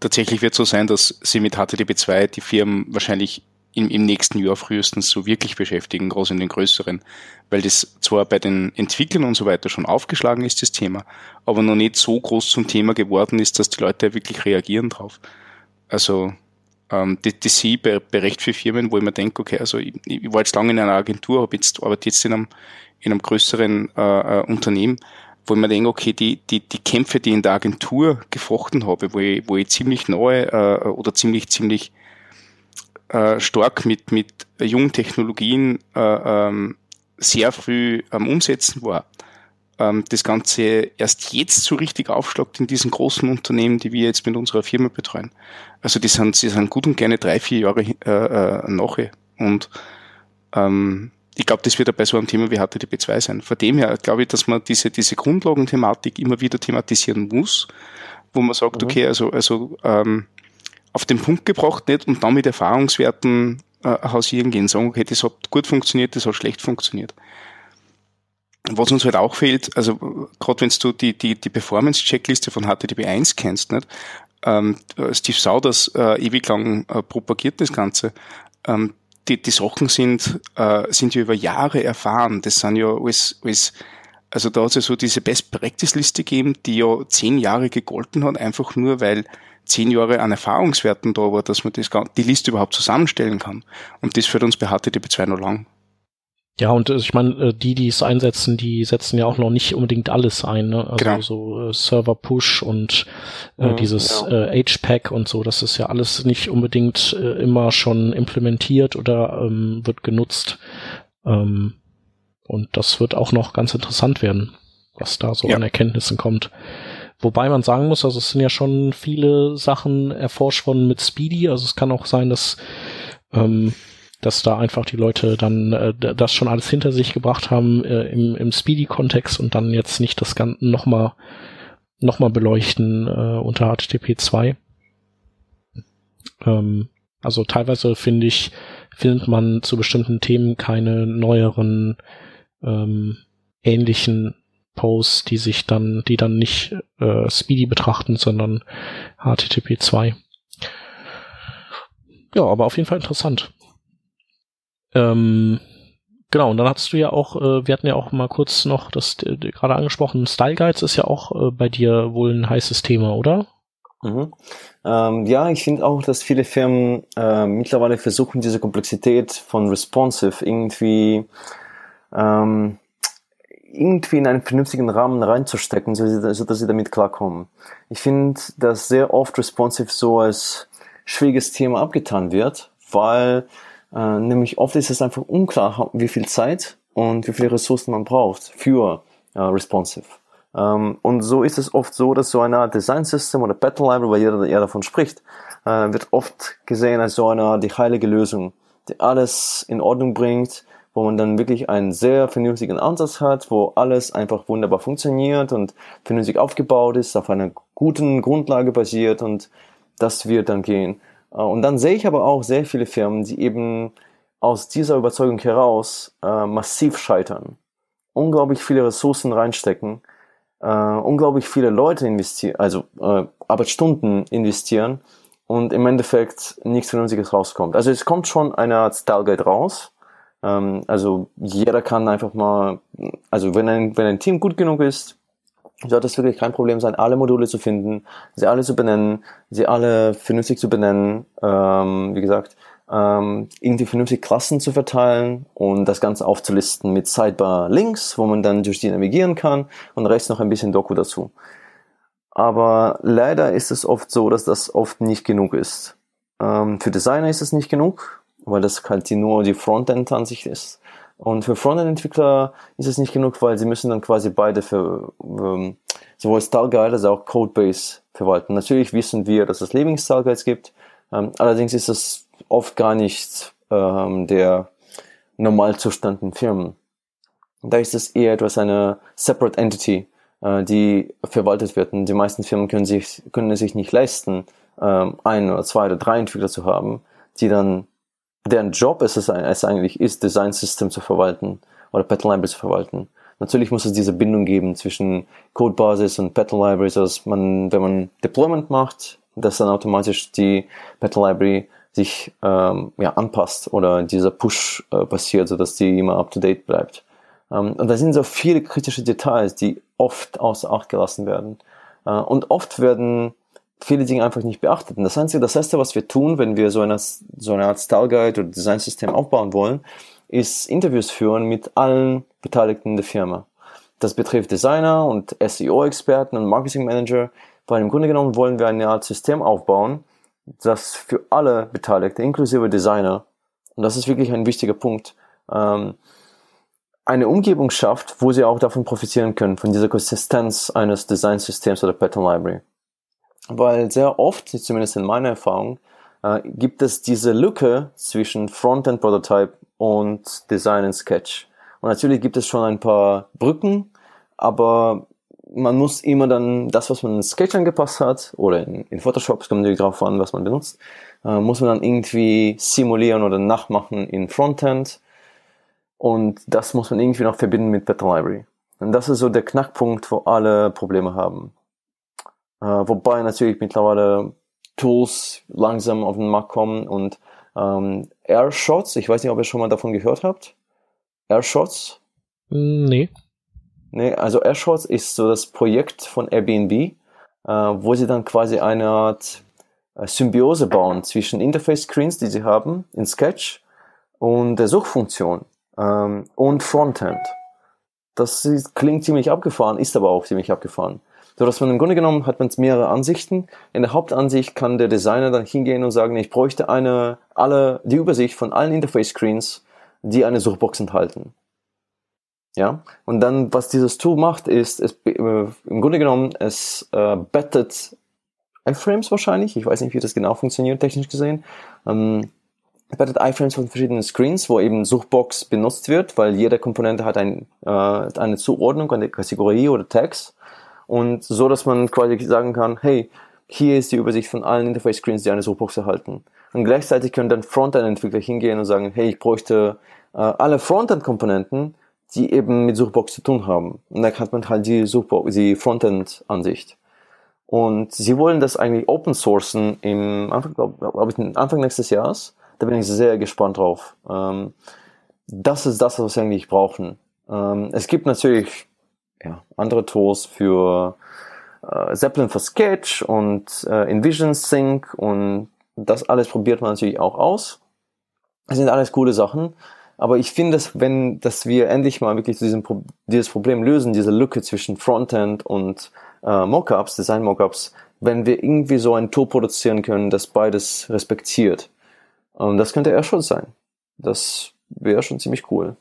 Tatsächlich wird es so sein, dass sie mit HTTP2 die Firmen wahrscheinlich im, im nächsten Jahr frühestens so wirklich beschäftigen, groß in den größeren, weil das zwar bei den Entwicklern und so weiter schon aufgeschlagen ist, das Thema, aber noch nicht so groß zum Thema geworden ist, dass die Leute wirklich reagieren drauf. Also ähm, das, das sehe ich bei, bei recht vielen Firmen, wo ich mir denke, okay, also ich, ich war jetzt lange in einer Agentur, habe jetzt arbeite jetzt in einem, in einem größeren äh, äh, Unternehmen, wo ich mir denke, okay, die, die, die Kämpfe, die ich in der Agentur gefochten habe, wo ich, wo ich ziemlich neu äh, oder ziemlich, ziemlich äh, stark mit, mit jungen Technologien äh, ähm, sehr früh am Umsetzen war. Ähm, das Ganze erst jetzt so richtig aufschlagt in diesen großen Unternehmen, die wir jetzt mit unserer Firma betreuen. Also die sind, sie sind gut und gerne drei, vier Jahre äh, äh, nachher. Und ähm, ich glaube, das wird ja bei so einem Thema wie HTTP2 sein. Von dem her glaube ich, dass man diese, diese Grundlagenthematik immer wieder thematisieren muss, wo man sagt, mhm. okay, also, also ähm, auf den Punkt gebracht, nicht und dann mit Erfahrungswerten äh, hausieren gehen, sagen, okay, das hat gut funktioniert, das hat schlecht funktioniert. Was uns halt auch fehlt, also gerade wenn du die, die, die Performance-Checkliste von HTTP1 kennst, nicht? Ähm, Steve Sauders äh, ewig lang äh, propagiert das Ganze. Ähm, die, die Sachen sind, äh, sind ja über Jahre erfahren. Das sind ja alles, alles also da hat es ja so diese Best Practice Liste gegeben, die ja zehn Jahre gegolten hat, einfach nur weil zehn Jahre an Erfahrungswerten da war, dass man das, die Liste überhaupt zusammenstellen kann. Und das führt uns bei HTTP2 noch lang. Ja, und äh, ich meine, äh, die, die es einsetzen, die setzen ja auch noch nicht unbedingt alles ein. Ne? Also genau. so äh, Server Push und äh, mhm, dieses genau. äh, H-Pack und so, das ist ja alles nicht unbedingt äh, immer schon implementiert oder ähm, wird genutzt. Ähm, und das wird auch noch ganz interessant werden, was da so ja. an Erkenntnissen kommt. Wobei man sagen muss, also es sind ja schon viele Sachen erforscht worden mit Speedy. Also es kann auch sein, dass, ähm, dass da einfach die Leute dann äh, das schon alles hinter sich gebracht haben äh, im, im Speedy-Kontext und dann jetzt nicht das Ganze nochmal noch mal beleuchten äh, unter HTTP 2. Ähm, also teilweise finde ich, findet man zu bestimmten Themen keine neueren ähm, ähnlichen Posts, die sich dann, die dann nicht äh, Speedy betrachten, sondern HTTP 2. Ja, aber auf jeden Fall interessant. Ähm, genau, und dann hattest du ja auch, äh, wir hatten ja auch mal kurz noch das äh, gerade angesprochen, Style Guides ist ja auch äh, bei dir wohl ein heißes Thema, oder? Mhm. Ähm, ja, ich finde auch, dass viele Firmen äh, mittlerweile versuchen, diese Komplexität von responsive irgendwie ähm, irgendwie in einen vernünftigen Rahmen reinzustecken, so, dass sie damit klarkommen. Ich finde, dass sehr oft responsive so als schwieriges Thema abgetan wird, weil äh, nämlich oft ist es einfach unklar, wie viel Zeit und wie viele Ressourcen man braucht für äh, responsive. Ähm, und so ist es oft so, dass so eine Art Design System oder Battle Library, weil jeder ja davon spricht, äh, wird oft gesehen als so eine die heilige Lösung, die alles in Ordnung bringt, wo man dann wirklich einen sehr vernünftigen Ansatz hat, wo alles einfach wunderbar funktioniert und vernünftig aufgebaut ist, auf einer guten Grundlage basiert und das wird dann gehen. Äh, und dann sehe ich aber auch sehr viele Firmen, die eben aus dieser Überzeugung heraus äh, massiv scheitern, unglaublich viele Ressourcen reinstecken, äh, unglaublich viele Leute investieren, also äh, Arbeitsstunden investieren und im Endeffekt nichts Vernünftiges rauskommt. Also es kommt schon eine Art Style raus. Ähm, also jeder kann einfach mal, also wenn ein, wenn ein Team gut genug ist, sollte es wirklich kein Problem sein, alle Module zu finden, sie alle zu benennen, sie alle vernünftig zu benennen. Ähm, wie gesagt, ähm, irgendwie vernünftig Klassen zu verteilen und das Ganze aufzulisten mit Sidebar-Links, wo man dann durch die navigieren kann und rechts noch ein bisschen Doku dazu. Aber leider ist es oft so, dass das oft nicht genug ist. Ähm, für Designer ist es nicht genug, weil das halt nur die Frontend-Ansicht ist. Und für Frontend-Entwickler ist es nicht genug, weil sie müssen dann quasi beide für ähm, sowohl Style Guide als auch Codebase verwalten. Natürlich wissen wir, dass es Living Style Guides gibt. Ähm, allerdings ist es oft gar nicht ähm, der Normalzustand in Firmen. Da ist es eher etwas eine separate entity, äh, die verwaltet wird. Und die meisten Firmen können sich, können es sich nicht leisten, ähm, ein oder zwei oder drei Entwickler zu haben, die dann, deren Job ist es, es eigentlich ist, Design System zu verwalten oder Pattern Library zu verwalten. Natürlich muss es diese Bindung geben zwischen Codebasis und Pattern Libraries, dass man, wenn man Deployment macht, dass dann automatisch die Pattern Library sich ähm, ja, anpasst oder dieser Push äh, passiert, sodass die immer up-to-date bleibt. Ähm, und da sind so viele kritische Details, die oft außer Acht gelassen werden. Äh, und oft werden viele Dinge einfach nicht beachtet. Und das Einzige, das Erste, was wir tun, wenn wir so eine, so eine Art Style Guide oder Designsystem aufbauen wollen, ist Interviews führen mit allen Beteiligten in der Firma. Das betrifft Designer und SEO-Experten und Marketing Manager, weil im Grunde genommen wollen wir eine Art System aufbauen, das für alle Beteiligten, inklusive Designer, und das ist wirklich ein wichtiger Punkt, ähm, eine Umgebung schafft, wo sie auch davon profitieren können, von dieser Konsistenz eines Designsystems oder Pattern Library. Weil sehr oft, zumindest in meiner Erfahrung, äh, gibt es diese Lücke zwischen Frontend Prototype und Design in Sketch. Und natürlich gibt es schon ein paar Brücken, aber man muss immer dann das, was man in Sketch angepasst hat, oder in, in Photoshop, es kommt natürlich darauf an, was man benutzt, äh, muss man dann irgendwie simulieren oder nachmachen in Frontend. Und das muss man irgendwie noch verbinden mit Pattern Library. Und das ist so der Knackpunkt, wo alle Probleme haben. Äh, wobei natürlich mittlerweile Tools langsam auf den Markt kommen und ähm, Airshots, ich weiß nicht, ob ihr schon mal davon gehört habt. Airshots? Nee. Nee, also Airshots ist so das Projekt von Airbnb, äh, wo sie dann quasi eine Art äh, Symbiose bauen zwischen Interface-Screens, die sie haben in Sketch und der Suchfunktion ähm, und Frontend. Das ist, klingt ziemlich abgefahren, ist aber auch ziemlich abgefahren. So dass man im Grunde genommen hat man mehrere Ansichten. In der Hauptansicht kann der Designer dann hingehen und sagen, ich bräuchte eine, alle, die Übersicht von allen Interface-Screens, die eine Suchbox enthalten. Ja, und dann, was dieses Tool macht, ist, es, äh, im Grunde genommen, es äh, bettet iFrames wahrscheinlich, ich weiß nicht, wie das genau funktioniert, technisch gesehen, ähm, bettet iFrames von verschiedenen Screens, wo eben Suchbox benutzt wird, weil jede Komponente hat ein, äh, eine Zuordnung, eine Kategorie oder Tags und so, dass man quasi sagen kann, hey, hier ist die Übersicht von allen Interface-Screens, die eine Suchbox erhalten. Und gleichzeitig können dann Frontend-Entwickler hingehen und sagen, hey, ich bräuchte äh, alle Frontend-Komponenten, die eben mit Suchbox zu tun haben. Und dann hat man halt die Suchbox, die Frontend-Ansicht. Und sie wollen das eigentlich open sourcen im Anfang, glaube glaub ich, Anfang nächstes Jahres. Da bin ich sehr gespannt drauf. Ähm, das ist das, was wir eigentlich brauchen. Ähm, es gibt natürlich ja, andere Tools für äh, Zeppelin für Sketch und äh, InVision Sync und das alles probiert man natürlich auch aus. Das sind alles coole Sachen. Aber ich finde, dass wenn, dass wir endlich mal wirklich diesem dieses Problem lösen, diese Lücke zwischen Frontend und äh, Mockups, Design Mockups, wenn wir irgendwie so ein Tool produzieren können, das beides respektiert. Und das könnte er schon sein. Das wäre schon ziemlich cool.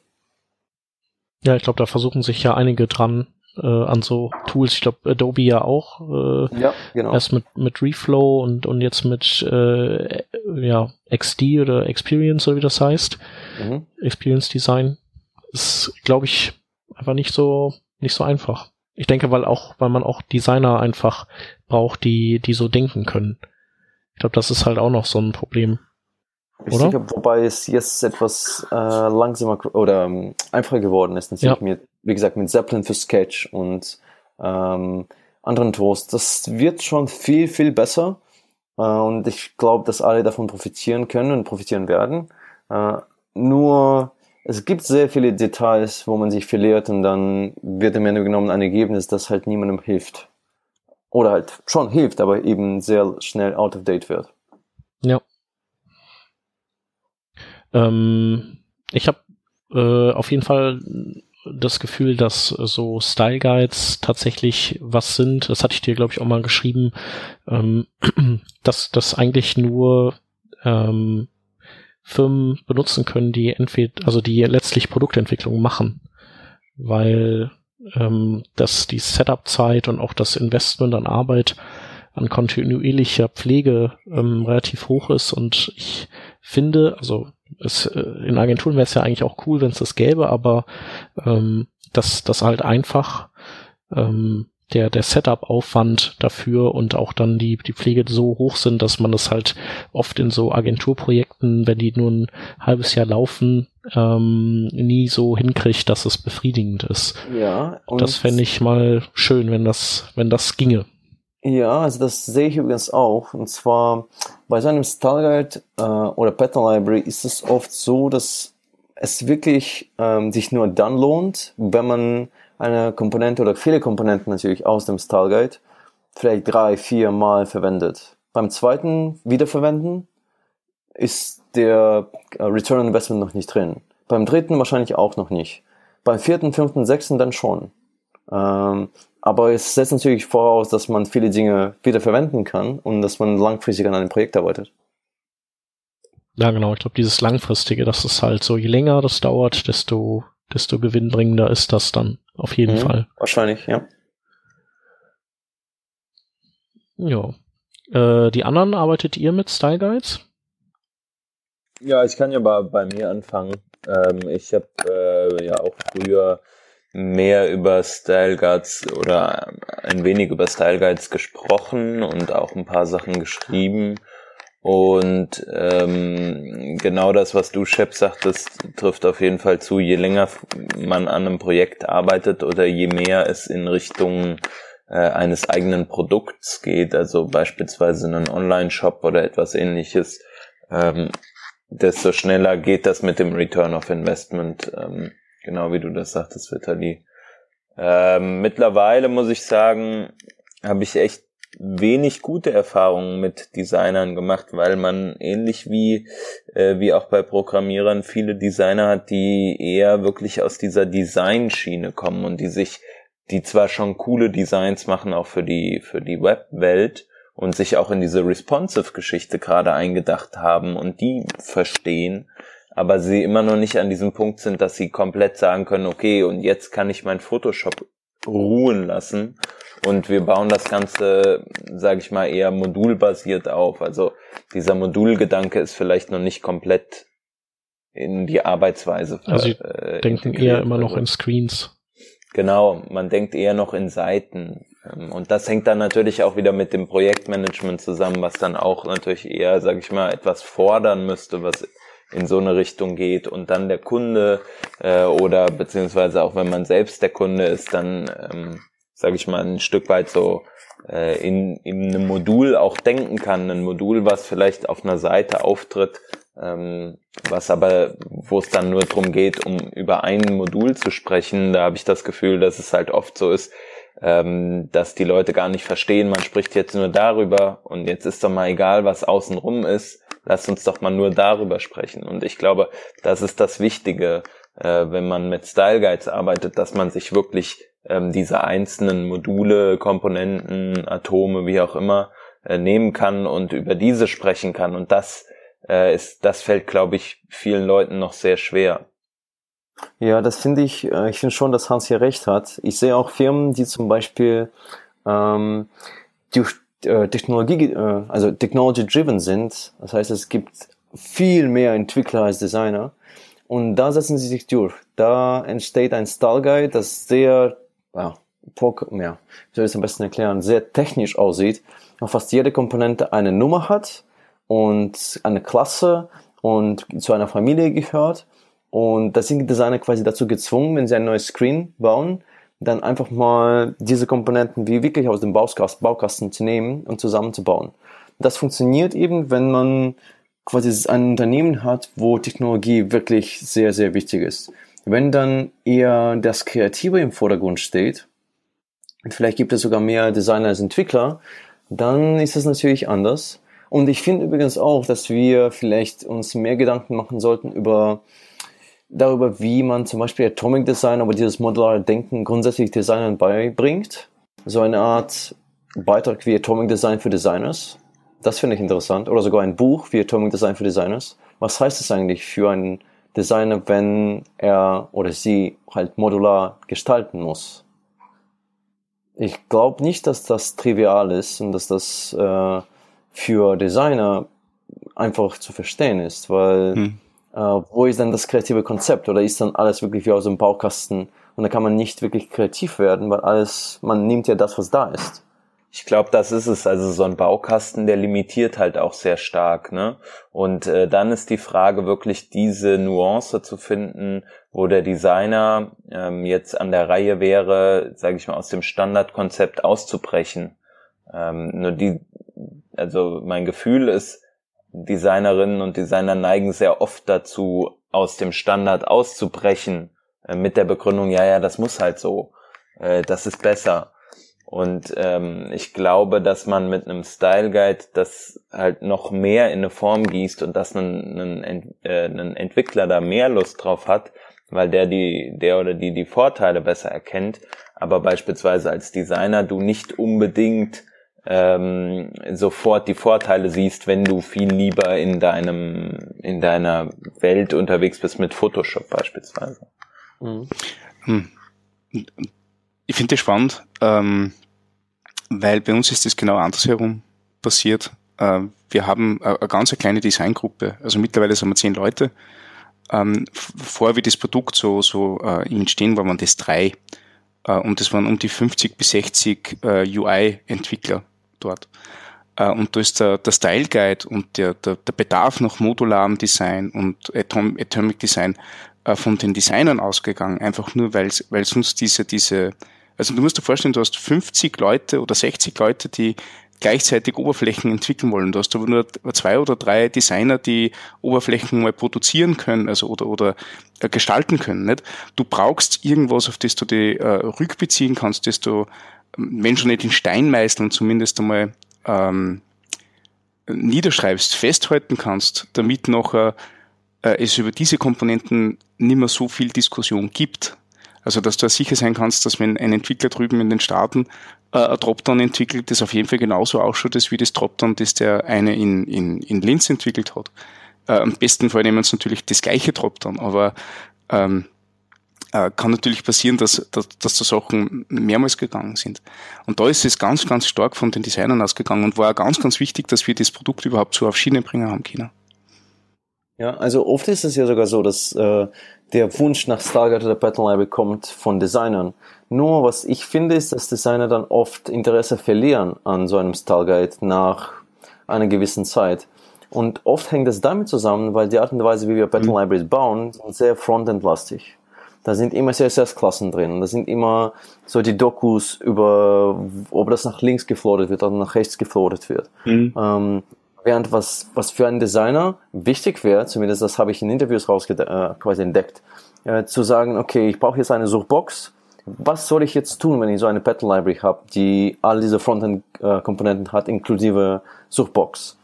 Ja, ich glaube, da versuchen sich ja einige dran äh, an so Tools. Ich glaube, Adobe ja auch. Äh, ja, genau. Erst mit, mit Reflow und, und jetzt mit äh, ja, XD oder Experience oder wie das heißt. Mhm. Experience Design. Ist, glaube ich, einfach nicht so, nicht so einfach. Ich denke, weil auch, weil man auch Designer einfach braucht, die, die so denken können. Ich glaube, das ist halt auch noch so ein Problem. Oder? Sicher, wobei es jetzt etwas äh, langsamer oder ähm, einfacher geworden ist, natürlich ja. mit, wie gesagt, mit Zeppelin für Sketch und ähm, anderen Tools. Das wird schon viel, viel besser. Äh, und ich glaube, dass alle davon profitieren können und profitieren werden. Äh, nur es gibt sehr viele Details, wo man sich verliert und dann wird im Ende genommen ein Ergebnis, das halt niemandem hilft. Oder halt schon hilft, aber eben sehr schnell out of date wird. Ja. Ähm, ich habe äh, auf jeden Fall das Gefühl, dass so Style Guides tatsächlich was sind. Das hatte ich dir, glaube ich, auch mal geschrieben, ähm, [clears throat] dass das eigentlich nur ähm, Firmen benutzen können, die entweder, also die letztlich Produktentwicklung machen, weil ähm, dass die Setup-Zeit und auch das Investment an Arbeit an kontinuierlicher Pflege ähm, relativ hoch ist und ich finde, also es, äh, in Agenturen wäre es ja eigentlich auch cool, wenn es das gäbe, aber ähm, dass das halt einfach ähm, der, der Setup-Aufwand dafür und auch dann die, die Pflege so hoch sind, dass man das halt oft in so Agenturprojekten, wenn die nur ein halbes Jahr laufen, ähm, nie so hinkriegt, dass es befriedigend ist. Ja. Und das fände ich mal schön, wenn das, wenn das ginge. Ja, also das sehe ich übrigens auch. Und zwar bei so einem Style Guide äh, oder Pattern Library ist es oft so, dass es wirklich ähm, sich nur dann lohnt, wenn man eine Komponente oder viele Komponenten natürlich aus dem Style Guide vielleicht drei, vier Mal verwendet. Beim zweiten Wiederverwenden ist der äh, Return on Investment noch nicht drin. Beim dritten wahrscheinlich auch noch nicht. Beim vierten, fünften, sechsten dann schon. Ähm, aber es setzt natürlich voraus, dass man viele Dinge wiederverwenden kann und dass man langfristig an einem Projekt arbeitet. Ja, genau. Ich glaube, dieses langfristige, das ist halt so, je länger das dauert, desto, desto gewinnbringender ist das dann. Auf jeden mhm, Fall. Wahrscheinlich, ja. Ja. Äh, die anderen arbeitet ihr mit Style Guides? Ja, ich kann ja mal bei mir anfangen. Ähm, ich habe äh, ja auch früher mehr über Style Guides oder ein wenig über Style Guides gesprochen und auch ein paar Sachen geschrieben. Und ähm, genau das, was du, Shep, sagtest, trifft auf jeden Fall zu. Je länger man an einem Projekt arbeitet oder je mehr es in Richtung äh, eines eigenen Produkts geht, also beispielsweise einen Online-Shop oder etwas ähnliches, ähm, desto schneller geht das mit dem Return of Investment, ähm, genau wie du das sagtest, Vitali. Ähm, mittlerweile muss ich sagen, habe ich echt wenig gute Erfahrungen mit Designern gemacht, weil man ähnlich wie äh, wie auch bei Programmierern viele Designer hat, die eher wirklich aus dieser Designschiene kommen und die sich die zwar schon coole Designs machen auch für die für die Webwelt und sich auch in diese responsive Geschichte gerade eingedacht haben und die verstehen, aber sie immer noch nicht an diesem Punkt sind, dass sie komplett sagen können, okay, und jetzt kann ich mein Photoshop ruhen lassen und wir bauen das Ganze, sage ich mal, eher modulbasiert auf. Also dieser Modulgedanke ist vielleicht noch nicht komplett in die Arbeitsweise. Also Sie äh, denken eher immer noch in Screens. Genau, man denkt eher noch in Seiten. Ähm, und das hängt dann natürlich auch wieder mit dem Projektmanagement zusammen, was dann auch natürlich eher, sage ich mal, etwas fordern müsste, was in so eine Richtung geht und dann der Kunde äh, oder beziehungsweise auch wenn man selbst der Kunde ist, dann ähm, sage ich mal, ein Stück weit so äh, in, in einem Modul auch denken kann. Ein Modul, was vielleicht auf einer Seite auftritt, ähm, was aber, wo es dann nur darum geht, um über ein Modul zu sprechen, da habe ich das Gefühl, dass es halt oft so ist, ähm, dass die Leute gar nicht verstehen, man spricht jetzt nur darüber und jetzt ist doch mal egal, was außenrum ist, lasst uns doch mal nur darüber sprechen. Und ich glaube, das ist das Wichtige, äh, wenn man mit Style Guides arbeitet, dass man sich wirklich ähm, diese einzelnen Module, Komponenten, Atome, wie auch immer, äh, nehmen kann und über diese sprechen kann. Und das äh, ist, das fällt, glaube ich, vielen Leuten noch sehr schwer. Ja, das finde ich, äh, ich finde schon, dass Hans hier recht hat. Ich sehe auch Firmen, die zum Beispiel ähm, durch Technologie, äh, also technology-driven sind. Das heißt, es gibt viel mehr Entwickler als Designer. Und da setzen sie sich durch. Da entsteht ein Style Guide, das sehr, ja, ja, wie soll ich es am besten erklären, sehr technisch aussieht. Und fast jede Komponente eine Nummer hat und eine Klasse und zu einer Familie gehört. Und da sind die Designer quasi dazu gezwungen, wenn sie ein neues Screen bauen, dann einfach mal diese Komponenten wie wirklich aus dem Baukasten zu nehmen und zusammenzubauen. Das funktioniert eben, wenn man quasi ein Unternehmen hat, wo Technologie wirklich sehr, sehr wichtig ist. Wenn dann eher das Kreative im Vordergrund steht, und vielleicht gibt es sogar mehr Designer als Entwickler, dann ist es natürlich anders. Und ich finde übrigens auch, dass wir vielleicht uns mehr Gedanken machen sollten über darüber, wie man zum Beispiel Atomic Design, aber dieses modulare Denken grundsätzlich Designern beibringt. So eine Art Beitrag wie Atomic Design für Designers. Das finde ich interessant. Oder sogar ein Buch wie Atomic Design für Designers. Was heißt es eigentlich für einen Designer, wenn er oder sie halt modular gestalten muss? Ich glaube nicht, dass das trivial ist und dass das äh, für Designer einfach zu verstehen ist, weil hm äh, wo ist dann das kreative Konzept oder ist dann alles wirklich wie aus dem Baukasten und da kann man nicht wirklich kreativ werden, weil alles, man nimmt ja das, was da ist. Ich glaube, das ist es. Also so ein Baukasten, der limitiert halt auch sehr stark. Ne? Und äh, dann ist die Frage wirklich diese Nuance zu finden, wo der Designer ähm, jetzt an der Reihe wäre, sage ich mal, aus dem Standardkonzept auszubrechen. Ähm, nur die, also mein Gefühl ist, Designerinnen und Designer neigen sehr oft dazu, aus dem Standard auszubrechen, äh, mit der Begründung, ja, ja, das muss halt so, äh, das ist besser. Und ähm, ich glaube, dass man mit einem Style Guide das halt noch mehr in eine Form gießt und dass ein, ein, äh, ein Entwickler da mehr Lust drauf hat, weil der die, der oder die die Vorteile besser erkennt. Aber beispielsweise als Designer du nicht unbedingt ähm, sofort die Vorteile siehst, wenn du viel lieber in deinem in deiner Welt unterwegs bist mit Photoshop beispielsweise. Mhm. Hm. Ich finde das spannend, ähm, weil bei uns ist das genau andersherum passiert. Äh, wir haben eine, eine ganz kleine Designgruppe, also mittlerweile sind wir zehn Leute. Ähm, vorher wie das Produkt so, so äh, im Entstehen war, waren das drei. Äh, und das waren um die 50 bis 60 äh, UI-Entwickler dort. Äh, und da ist der, der Style Guide und der, der, der Bedarf nach modularem Design und Atom, Atomic Design äh, von den Designern ausgegangen, einfach nur weil weil sonst diese, diese, also du musst dir vorstellen, du hast 50 Leute oder 60 Leute, die gleichzeitig Oberflächen entwickeln wollen. Du hast aber nur zwei oder drei Designer, die Oberflächen mal produzieren können, also oder oder äh, gestalten können. Nicht? Du brauchst irgendwas, auf das du die äh, rückbeziehen kannst, das du wenn schon nicht in Stein zumindest einmal ähm, niederschreibst, festhalten kannst, damit nachher äh, es über diese Komponenten nicht mehr so viel Diskussion gibt. Also dass du sicher sein kannst, dass wenn ein Entwickler drüben in den Staaten äh, ein Dropdown entwickelt, das auf jeden Fall genauso ausschaut wie das Dropdown, das der eine in, in, in Linz entwickelt hat. Äh, am besten Fall nehmen sie natürlich das gleiche Dropdown, aber ähm, äh, kann natürlich passieren, dass, dass, dass da Sachen mehrmals gegangen sind. Und da ist es ganz, ganz stark von den Designern ausgegangen und war auch ganz, ganz wichtig, dass wir das Produkt überhaupt so auf Schiene bringen haben können. Ja, also oft ist es ja sogar so, dass äh, der Wunsch nach Stargate oder Pattern Library kommt von Designern. Nur was ich finde, ist, dass Designer dann oft Interesse verlieren an so einem Style Guide nach einer gewissen Zeit. Und oft hängt es damit zusammen, weil die Art und Weise, wie wir Pattern mhm. Libraries bauen, sind sehr frontend-lastig. Da sind immer CSS-Klassen drin. Da sind immer so die Dokus über, ob das nach links gefloatet wird oder nach rechts gefloatet wird. Mhm. Ähm, während was, was für einen Designer wichtig wäre, zumindest das habe ich in Interviews rausge äh, quasi entdeckt, äh, zu sagen, okay, ich brauche jetzt eine Suchbox. Was soll ich jetzt tun, wenn ich so eine Pattern Library habe, die all diese Frontend-Komponenten hat, inklusive Suchbox?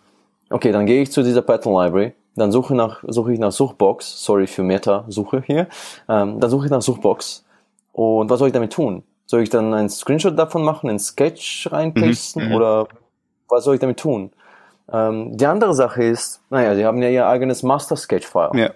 Okay, dann gehe ich zu dieser Pattern Library, dann suche, nach, suche ich nach Suchbox, sorry für Meta-Suche hier, ähm, dann suche ich nach Suchbox. Und was soll ich damit tun? Soll ich dann einen Screenshot davon machen, in Sketch reinpasten Mhm, mhm. oder was soll ich damit tun? Ähm, die andere Sache ist, naja, sie haben ja ihr eigenes Master-Sketch-File. Ja.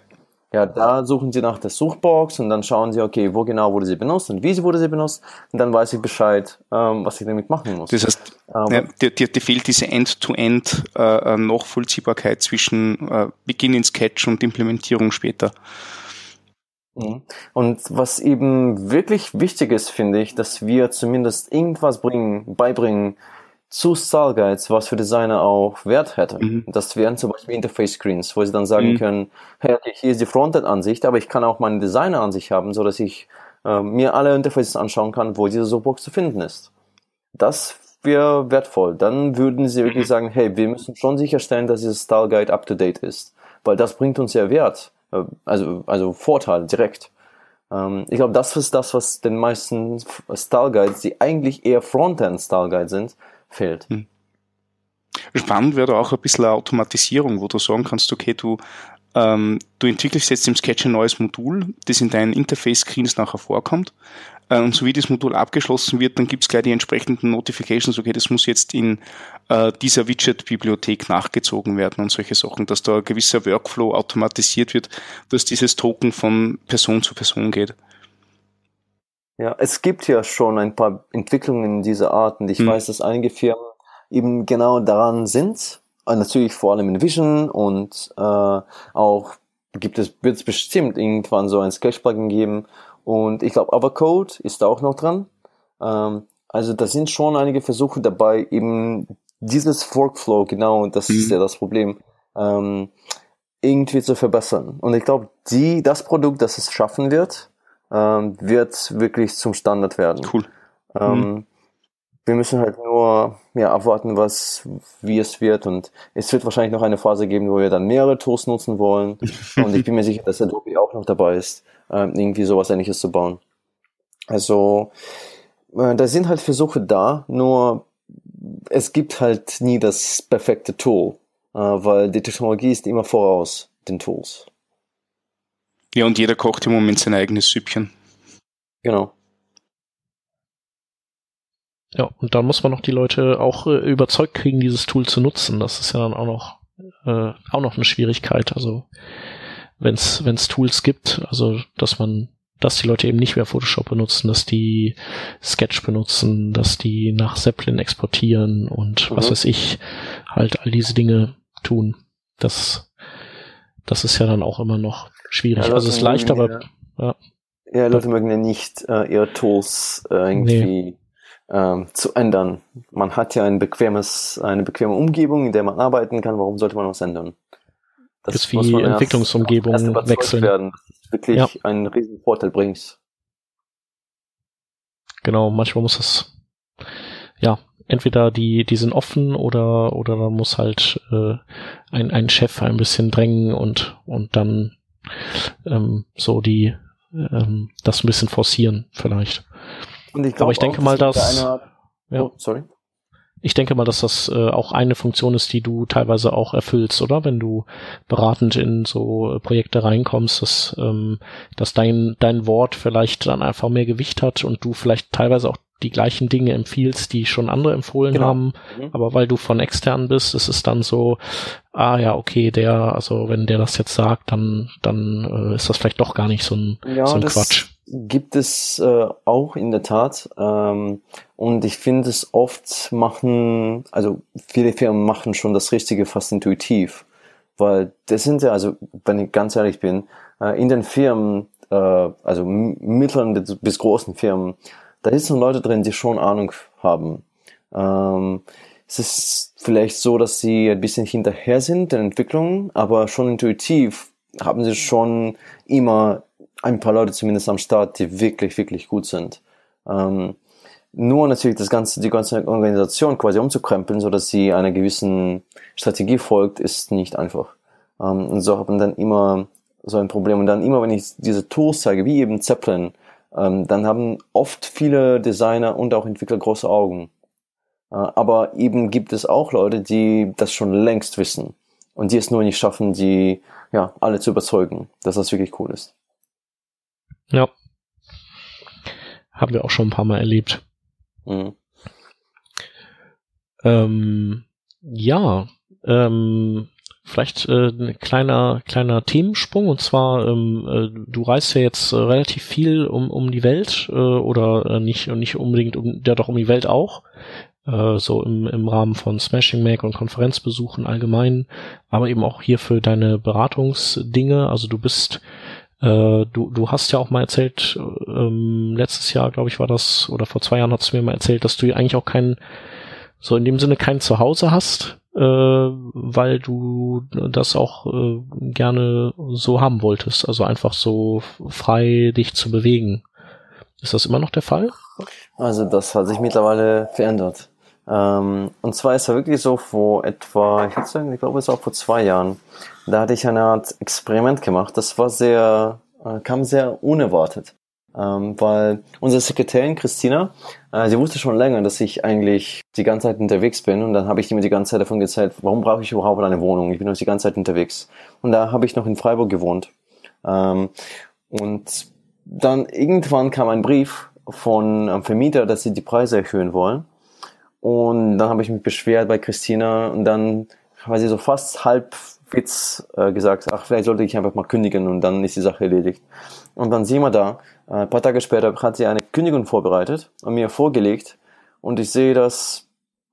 Ja, da suchen Sie nach der Suchbox und dann schauen Sie, okay, wo genau wurde sie benutzt und wie sie wurde sie benutzt. Und dann weiß ich Bescheid, ähm, was ich damit machen muss. Das heißt, ja, dir, dir, dir fehlt diese End-to-End äh, äh, zwischen äh, Beginn in Sketch und Implementierung später. Mhm. Und was eben wirklich wichtig ist, finde ich, dass wir zumindest irgendwas bringen, beibringen zu Style Guides, was für Designer auch Wert hätte. Mhm. Das wären zum Beispiel Interface Screens, wo sie dann sagen Mhm. können, hey, okay, hier ist die Frontend-Ansicht, aber ich kann auch meine Designer-Ansicht haben, so dass ich äh, mir alle Interfaces anschauen kann, wo diese Suchbox zu finden ist. Das wäre wertvoll. Dann würden sie wirklich sagen, hey, wir müssen schon sicherstellen, dass dieses Style Guide up to date ist, weil das bringt uns ja Wert, äh, also also Vorteil direkt. Ähm, ich glaube, das ist das, was den meisten Style Guides, die eigentlich eher Frontend Style Guides sind, fehlt. Spannend wäre auch ein bisschen eine Automatisierung, wo du sagen kannst, okay, du, ähm, du entwickelst jetzt im Sketch ein neues Modul, das in deinen Interface-Screens nachher vorkommt. Äh, und so wie das Modul abgeschlossen wird, dann gibt's gleich die entsprechenden Notifications, okay, das muss jetzt in äh, dieser Widget-Bibliothek nachgezogen werden und solche Sachen, dass da ein gewisser Workflow automatisiert wird, dass dieses Token von Person zu Person geht. Ja, es gibt ja schon ein paar Entwicklungen dieser Art und ich Mhm. weiß, dass einige Firmen eben genau daran sind. Und natürlich vor allem in Vision und äh, auch gibt es, wird es bestimmt irgendwann so ein Sketch-Plugin geben. Und ich glaube, Overcode ist auch noch dran. Ähm, also da sind schon einige Versuche dabei, eben dieses Workflow, genau, das ist Mhm. ja das Problem, ähm, irgendwie zu verbessern. Und ich glaube, die, das Produkt, das es schaffen wird, ähm, wird wirklich zum Standard werden. Cool. Ähm, Wir müssen halt nur ja, abwarten, was, wie es wird. Und es wird wahrscheinlich noch eine Phase geben, wo wir dann mehrere Tools nutzen wollen. [laughs] Und ich bin mir sicher, dass Adobe auch noch dabei ist, ähm, irgendwie sowas ähnliches zu bauen. Also, äh, da sind halt Versuche da, nur es gibt halt nie das perfekte Tool, äh, weil die Technologie ist immer voraus den Tools. Ja, und jeder kocht im Moment sein eigenes Süppchen. Genau. Ja, und dann muss man noch die Leute auch äh, überzeugt kriegen, dieses Tool zu nutzen. Das ist ja dann auch noch, äh, auch noch eine Schwierigkeit. Also wenn es Tools gibt, also dass man, dass die Leute eben nicht mehr Photoshop benutzen, dass die Sketch benutzen, dass die nach Zeppelin exportieren und was Mhm. weiß ich, halt all diese Dinge tun. Das, das ist ja dann auch immer noch schwierig. Ja, also es ist leicht, aber ja. Ja, Leute mögen ja nicht äh, ihre Tools äh, irgendwie ähm, zu ändern. Man hat ja ein bequemes, eine bequeme Umgebung, in der man arbeiten kann. Warum sollte man was ändern? Ist muss wie man erst- Entwicklungsumgebung erst überzeugt wechseln. werden, dass es wirklich Ja. einen riesen Vorteil bringt. Genau, manchmal muss es, ja, entweder die, die sind offen oder, oder da muss halt äh, ein, ein Chef ein bisschen drängen und, und dann ähm, so die, ähm, das ein bisschen forcieren vielleicht. Und ich Aber ich denke mal, das dass- Art- ja. Oh, sorry. Ich denke mal, dass das äh, auch eine Funktion ist, die du teilweise auch erfüllst, oder? Wenn du beratend in so Projekte reinkommst, dass, ähm, dass dein, dein Wort vielleicht dann einfach mehr Gewicht hat und du vielleicht teilweise auch die gleichen Dinge empfiehlst, die schon andere empfohlen Genau. haben. Mhm. Aber weil du von extern bist, ist es dann so, ah ja, okay, der, also wenn der das jetzt sagt, dann, dann äh, ist das vielleicht doch gar nicht so ein, Ja, so ein das Quatsch. gibt es äh, auch in der Tat. Ähm, und ich finde es oft machen, also viele Firmen machen schon das Richtige fast intuitiv. Weil das sind ja, also wenn ich ganz ehrlich bin, äh, in den Firmen, äh, also mittleren bis großen Firmen, da sitzen Leute drin, die schon Ahnung haben. Ähm, es ist vielleicht so, dass sie ein bisschen hinterher sind den Entwicklungen, aber schon intuitiv haben sie schon immer ein paar Leute zumindest am Start, die wirklich, wirklich gut sind. Ähm, nur natürlich das ganze, die ganze Organisation quasi umzukrempeln, so dass sie einer gewissen Strategie folgt, ist nicht einfach. Ähm, und so hat man dann immer so ein Problem. Und dann immer, wenn ich diese Tools zeige, wie eben Zeppelin, ähm, dann haben oft viele Designer und auch Entwickler große Augen. Äh, aber eben gibt es auch Leute, die das schon längst wissen. und die es nur nicht schaffen, die ja alle zu überzeugen, dass das wirklich cool ist. Ja. Haben wir auch schon ein paar Mal erlebt. Mhm. Ähm, ja, ähm, vielleicht äh, ein kleiner kleiner Themensprung und zwar ähm, äh, du reist ja jetzt äh, relativ viel um um die Welt äh, oder äh, nicht nicht unbedingt um ja doch um die Welt auch äh, so im, im Rahmen von Smashing Mac und Konferenzbesuchen allgemein, aber eben auch hier für deine Beratungsdinge. Also du bist äh, du, du hast ja auch mal erzählt, ähm, letztes Jahr, glaube ich, war das, oder vor zwei Jahren hast du mir mal erzählt, dass du eigentlich auch kein, so in dem Sinne kein Zuhause hast, äh, weil du das auch äh, gerne so haben wolltest. Also einfach so frei dich zu bewegen. Ist das immer noch der Fall? Also das hat sich mittlerweile verändert. Ähm, und zwar ist es wirklich so vor etwa, ich würde sagen, ich glaube es war vor zwei Jahren, da hatte ich eine Art Experiment gemacht. Das war sehr, äh, kam sehr unerwartet. Ähm, weil unsere Sekretärin Christina, äh, sie wusste schon länger, dass ich eigentlich die ganze Zeit unterwegs bin und dann habe ich mir die ganze Zeit davon gezeigt, warum brauche ich überhaupt eine Wohnung? Ich bin noch die ganze Zeit unterwegs. Und da habe ich noch in Freiburg gewohnt. Ähm, und dann irgendwann kam ein Brief von einem Vermieter, dass sie die Preise erhöhen wollen. Und dann habe ich mich beschwert bei Christina und dann war sie so fast halb Witz äh, gesagt, ach, vielleicht sollte ich einfach mal kündigen und dann ist die Sache erledigt. Und dann sehen wir da, äh, ein paar Tage später hat sie eine Kündigung vorbereitet und mir vorgelegt und ich sehe das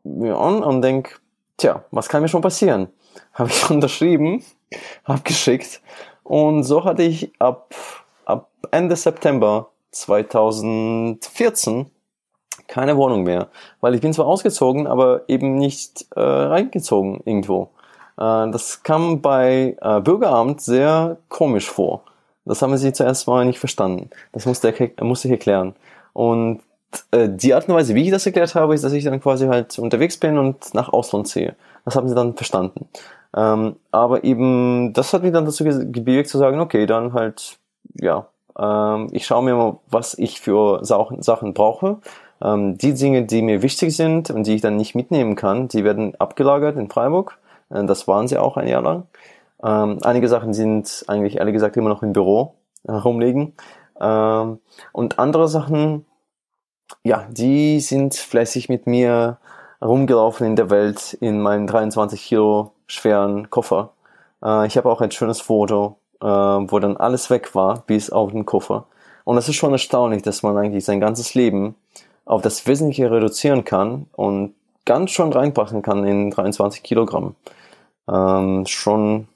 mir an und denke, tja, was kann mir schon passieren? [laughs] Habe ich unterschrieben, [laughs] abgeschickt und so hatte ich ab, ab Ende September 2014 keine Wohnung mehr, weil ich bin zwar ausgezogen, aber eben nicht äh, reingezogen irgendwo. Äh, das kam bei äh, Bürgeramt sehr komisch vor. Das haben sie zuerst mal nicht verstanden. Das musste, musste ich erklären. Und äh, die Art und Weise, wie ich das erklärt habe, ist, dass ich dann quasi halt unterwegs bin und nach Ausland ziehe. Das haben sie dann verstanden. Ähm, aber eben, das hat mich dann dazu gebewegt zu sagen, okay, dann halt, ja, ähm, ich schaue mir mal, was ich für Sachen brauche. Ähm, die Dinge, die mir wichtig sind und die ich dann nicht mitnehmen kann, die werden abgelagert in Freiburg. Äh, das waren sie auch ein Jahr lang. Ähm, einige Sachen sind eigentlich ehrlich gesagt immer noch im Büro herumliegen. Ähm, und andere Sachen, ja, die sind fleißig mit mir rumgelaufen in der Welt in meinem 23 Kilo schweren Koffer. Äh, ich habe auch ein schönes Foto, äh, wo dann alles weg war, bis auf den Koffer. Und es ist schon erstaunlich, dass man eigentlich sein ganzes Leben auf das Wesentliche reduzieren kann und ganz schon reinpacken kann in 23 Kilogramm. Ähm, schon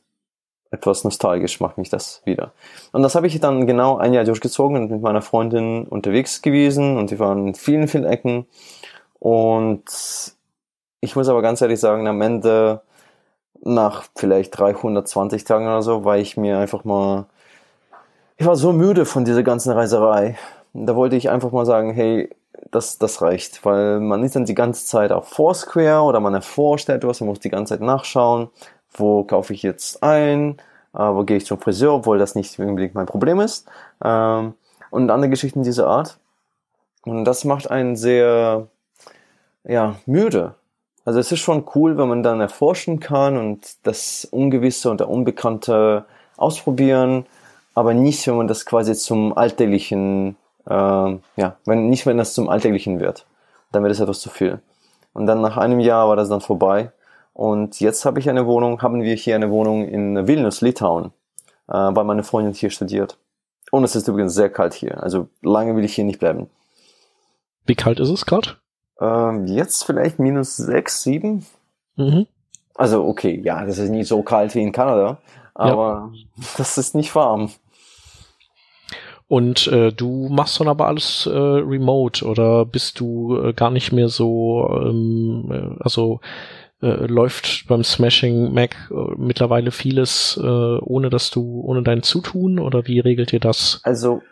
etwas nostalgisch macht mich das wieder. Und das habe ich dann genau ein Jahr durchgezogen und mit meiner Freundin unterwegs gewesen und wir waren in vielen, vielen Ecken. Und ich muss aber ganz ehrlich sagen, am Ende, nach vielleicht 320 Tagen oder so, war ich mir einfach mal, ich war so müde von dieser ganzen Reiserei. Da wollte ich einfach mal sagen, hey, das, das reicht, weil man ist dann die ganze Zeit auf Foursquare oder man erforscht etwas, man muss die ganze Zeit nachschauen, wo kaufe ich jetzt ein, äh, wo gehe ich zum Friseur, obwohl das nicht unbedingt mein Problem ist ähm, und andere Geschichten dieser Art. Und das macht einen sehr, ja, müde. Also es ist schon cool, wenn man dann erforschen kann und das Ungewisse und der Unbekannte ausprobieren, aber nicht, wenn man das quasi zum alltäglichen ähm, ja, wenn, nicht wenn das zum Alltäglichen wird. Dann wird es etwas zu viel. Und dann nach einem Jahr war das dann vorbei. Und jetzt habe ich eine Wohnung, haben wir hier eine Wohnung in Vilnius, Litauen, äh, weil meine Freundin hier studiert. Und es ist übrigens sehr kalt hier. Also lange will ich hier nicht bleiben. Wie kalt ist es gerade? Ähm, jetzt vielleicht minus sechs, sieben. Mhm. Also okay, ja, das ist nicht so kalt wie in Kanada, aber ja. das ist nicht warm. Und äh, du machst dann aber alles äh, remote oder bist du äh, gar nicht mehr so, ähm, äh, also äh, läuft beim Smashing Mac äh, mittlerweile vieles äh, ohne dass du, ohne dein Zutun oder wie regelt ihr das? Also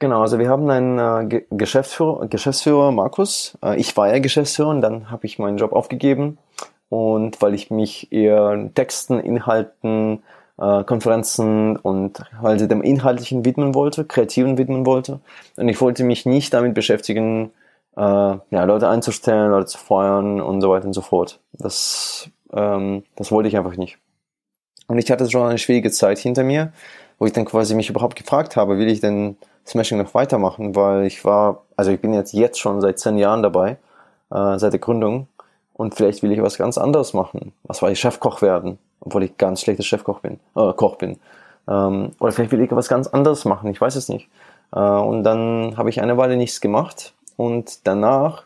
Genau, also wir haben einen äh, Geschäftsführer, Geschäftsführer Markus. Äh, ich war ja Geschäftsführer und dann habe ich meinen Job aufgegeben. Und weil ich mich eher Texten, Inhalten, äh, Konferenzen und sie dem Inhaltlichen widmen wollte, Kreativen widmen wollte. Und ich wollte mich nicht damit beschäftigen, äh, ja, Leute einzustellen, Leute zu feuern und so weiter und so fort. Das, ähm, das wollte ich einfach nicht. Und ich hatte schon eine schwierige Zeit hinter mir, wo ich dann quasi mich überhaupt gefragt habe, will ich denn Smashing noch weitermachen, weil ich war, also ich bin jetzt jetzt schon seit zehn Jahren dabei, äh, seit der Gründung und vielleicht will ich was ganz anderes machen. Was war ich Chefkoch werden, obwohl ich ganz schlechter Chefkoch bin, äh, Koch bin. Ähm, oder vielleicht will ich was ganz anderes machen, ich weiß es nicht. Äh, und dann habe ich eine Weile nichts gemacht und danach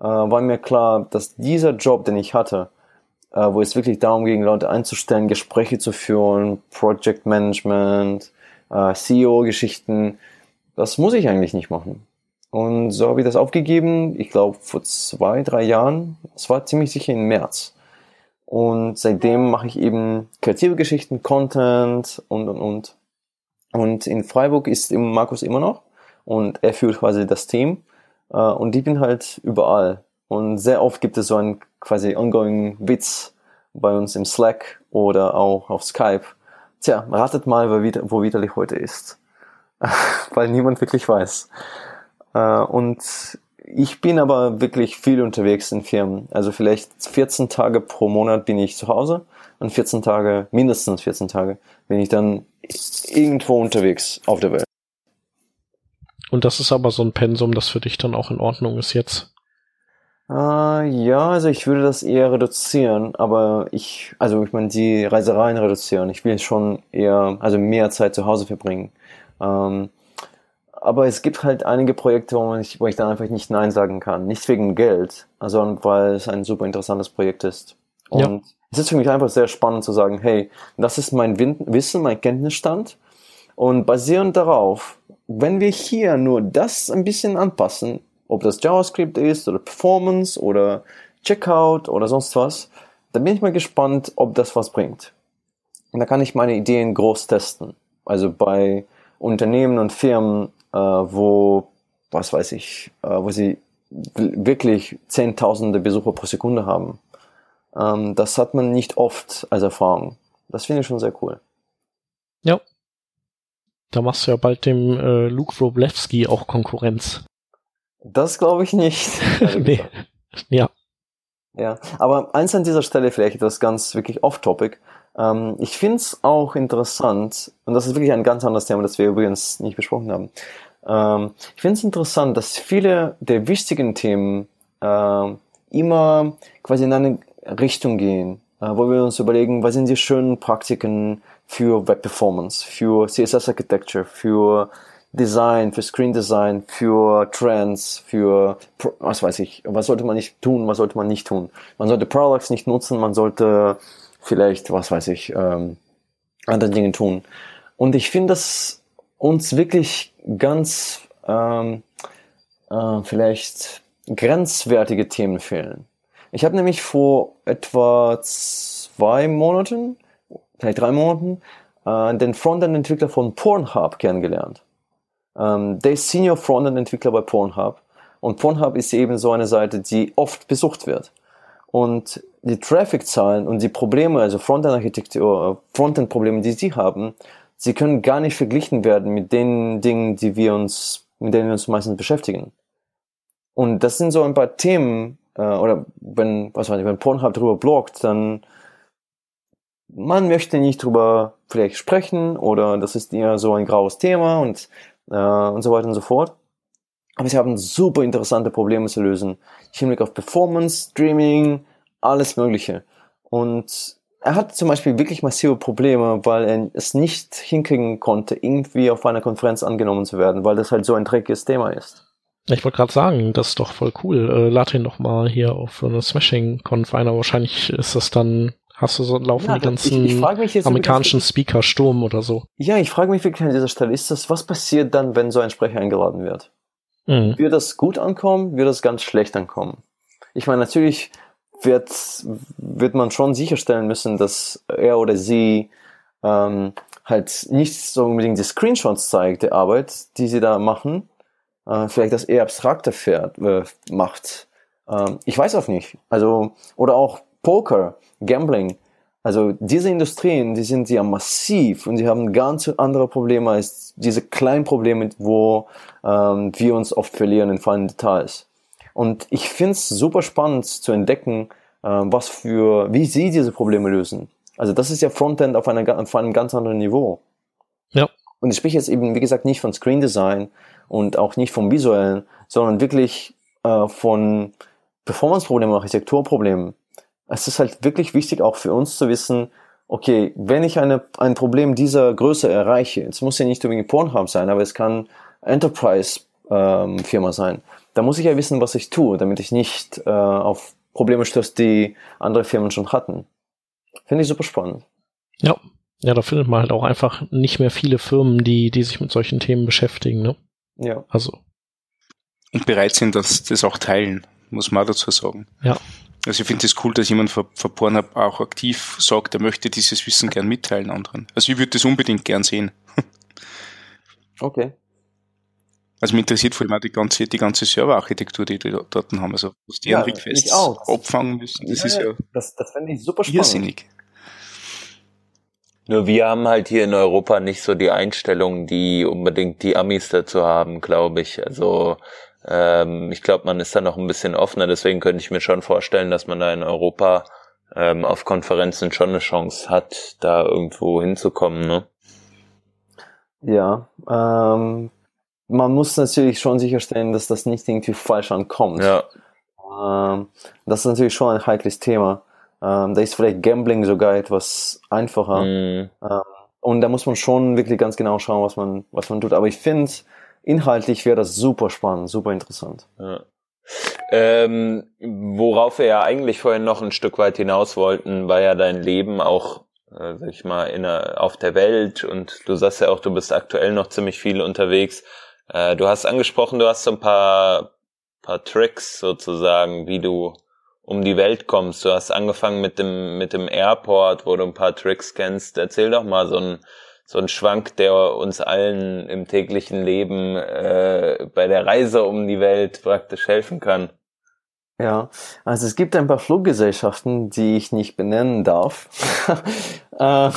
äh, war mir klar, dass dieser Job, den ich hatte, äh, wo es wirklich darum ging, Leute einzustellen, Gespräche zu führen, Project Management, äh, CEO-Geschichten, das muss ich eigentlich nicht machen. Und so habe ich das aufgegeben, ich glaube vor zwei, drei Jahren, es war ziemlich sicher im März. Und seitdem mache ich eben kreative Geschichten, Content und, und, und. Und in Freiburg ist Markus immer noch und er führt quasi das Team. Äh, und ich bin halt überall. Und sehr oft gibt es so einen quasi ongoing Witz bei uns im Slack oder auch auf Skype. Tja, ratet mal, wo, Widerlich heute ist. [laughs] Weil niemand wirklich weiß. Äh, und ich bin aber wirklich viel unterwegs in Firmen. Also vielleicht 14 Tage pro Monat bin ich zu Hause und 14 Tage, mindestens 14 Tage, bin ich dann irgendwo unterwegs auf der Welt. Und das ist aber so ein Pensum, das für dich dann auch in Ordnung ist jetzt. Uh, ja, also ich würde das eher reduzieren, aber ich, also ich meine, die Reisereien reduzieren. Ich will schon eher, also mehr Zeit zu Hause verbringen. Ähm, aber es gibt halt einige Projekte, wo, ich, wo ich dann einfach nicht Nein sagen kann. Nicht wegen Geld, sondern weil es ein super interessantes Projekt ist. Und ja. es ist für mich einfach sehr spannend zu sagen, hey, das ist mein Wissen, mein Kenntnisstand. Und basierend darauf, wenn wir hier nur das ein bisschen anpassen, ob das JavaScript ist oder Performance oder Checkout oder sonst was, dann bin ich mal gespannt, ob das was bringt. Und da kann ich meine Ideen groß testen. Also bei Unternehmen und Firmen, äh, wo, was weiß ich, äh, wo sie wirklich Zehntausende Besucher pro Sekunde haben. Ähm, das hat man nicht oft als Erfahrung. Das finde ich schon sehr cool. Ja. Da machst du ja bald dem äh, Luke Wroblewski auch Konkurrenz. Das glaube ich nicht. [laughs] nee. Ja. Ja, aber eins an dieser Stelle vielleicht etwas ganz wirklich off-topic. Ähm, ich finde es auch interessant, und das ist wirklich ein ganz anderes Thema, das wir übrigens nicht besprochen haben. Ähm, ich finde es interessant, dass viele der wichtigen Themen äh, immer quasi in eine Richtung gehen, äh, wo wir uns überlegen, was sind die schönen Praktiken für Web Performance, für CSS Architecture, für Design, für Screen Design, für Trends, für was weiß ich, was sollte man nicht tun, was sollte man nicht tun. Man sollte Products nicht nutzen, man sollte vielleicht, was weiß ich, ähm, andere Dinge tun. Und ich finde, dass uns wirklich ganz ähm, äh, vielleicht grenzwertige Themen fehlen. Ich habe nämlich vor etwa zwei Monaten, vielleicht drei Monaten, äh, den Frontend-Entwickler von Pornhub kennengelernt. Ähm, der ist Senior Frontend-Entwickler bei Pornhub. Und Pornhub ist eben so eine Seite, die oft besucht wird. Und die Traffic-Zahlen und die Probleme, also Frontend-Architektur, Frontend-Probleme, die sie haben, sie können gar nicht verglichen werden mit den Dingen, die wir uns, mit denen wir uns meistens beschäftigen. Und das sind so ein paar Themen, äh, oder wenn, was weiß ich, wenn Pornhub darüber bloggt, dann man möchte nicht drüber vielleicht sprechen oder das ist eher so ein graues Thema und, äh, und so weiter und so fort. Aber sie haben super interessante Probleme zu lösen. Hinblick auf Performance, Streaming, alles Mögliche. Und er hat zum Beispiel wirklich massive Probleme, weil er es nicht hinkriegen konnte, irgendwie auf einer Konferenz angenommen zu werden, weil das halt so ein dreckiges Thema ist. Ich wollte gerade sagen, das ist doch voll cool. Äh, lad ihn doch mal hier auf eine Smashing-Conf ein, aber wahrscheinlich ist das dann, hast du so laufen ja, die ganzen ich, ich amerikanischen Speaker Sturm oder so. Ja, ich frage mich wirklich an dieser Stelle, ist das, was passiert dann, wenn so ein Sprecher eingeladen wird? Mhm. Wird das gut ankommen? Wird das ganz schlecht ankommen? Ich meine, natürlich wird, wird man schon sicherstellen müssen, dass er oder sie ähm, halt nicht so unbedingt die Screenshots zeigt der Arbeit, die sie da machen. Äh, vielleicht das eher abstrakter fährt, äh, macht. Ähm, ich weiß auch nicht. Also, oder auch Poker, Gambling. Also diese Industrien, die sind ja massiv und sie haben ganz andere Probleme als diese kleinen Probleme, wo ähm, wir uns oft verlieren in feinen Details. Und ich finde es super spannend zu entdecken, äh, was für, wie sie diese Probleme lösen. Also das ist ja Frontend auf, einer, auf einem ganz anderen Niveau. Ja. Und ich spreche jetzt eben, wie gesagt, nicht von Screen Design und auch nicht vom Visuellen, sondern wirklich äh, von Performance-Problemen, Architekturproblemen. Es ist halt wirklich wichtig auch für uns zu wissen, okay, wenn ich eine, ein Problem dieser Größe erreiche, es muss ja nicht unbedingt Pornhub sein, aber es kann Enterprise-Firma ähm, sein, da muss ich ja wissen, was ich tue, damit ich nicht äh, auf Probleme stößt, die andere Firmen schon hatten. Finde ich super spannend. Ja. Ja, da findet man halt auch einfach nicht mehr viele Firmen, die, die sich mit solchen Themen beschäftigen, ne? Ja. Also. Und bereit sind, das, das auch teilen, muss man dazu sagen. Ja. Also ich finde es das cool, dass jemand vor, vor Pornhub auch aktiv sagt, er möchte dieses Wissen gern mitteilen anderen. Also ich würde das unbedingt gern sehen. [laughs] Okay. Also mich interessiert vor allem auch die ganze, die ganze Serverarchitektur, die die dort haben. Also was die Ja, an Requests abfangen müssen, das Ja, ist ja Das, das fände ich super spannend. irrsinnig. Nur wir haben halt hier in Europa nicht so die Einstellung, die unbedingt die Amis dazu haben, glaube ich. Also ähm, ich glaube, man ist da noch ein bisschen offener, deswegen könnte ich mir schon vorstellen, dass man da in Europa ähm, auf Konferenzen schon eine Chance hat, da irgendwo hinzukommen, ne? Ja, ähm, man muss natürlich schon sicherstellen, dass das nicht irgendwie falsch ankommt. Ja, Ähm, das ist natürlich schon ein heikles Thema. Ähm, da ist vielleicht Gambling sogar etwas einfacher. mm, Und da muss man schon wirklich ganz genau schauen, was man, was man tut. Aber ich finde, inhaltlich wäre das super spannend, super interessant. ja. Ähm, worauf wir ja eigentlich vorhin noch ein Stück weit hinaus wollten, war ja dein Leben auch, äh, sag ich mal, in der, auf der Welt und du sagst ja auch, du bist aktuell noch ziemlich viel unterwegs. Äh, du hast angesprochen, du hast so ein paar, paar Tricks sozusagen, wie du um die Welt kommst. Du hast angefangen mit dem, mit dem Airport, wo du ein paar Tricks kennst. Erzähl doch mal so ein, so ein Schwank, der uns allen im täglichen Leben äh, bei der Reise um die Welt praktisch helfen kann. Ja, also es gibt ein paar Fluggesellschaften, die ich nicht benennen darf, [laughs] äh,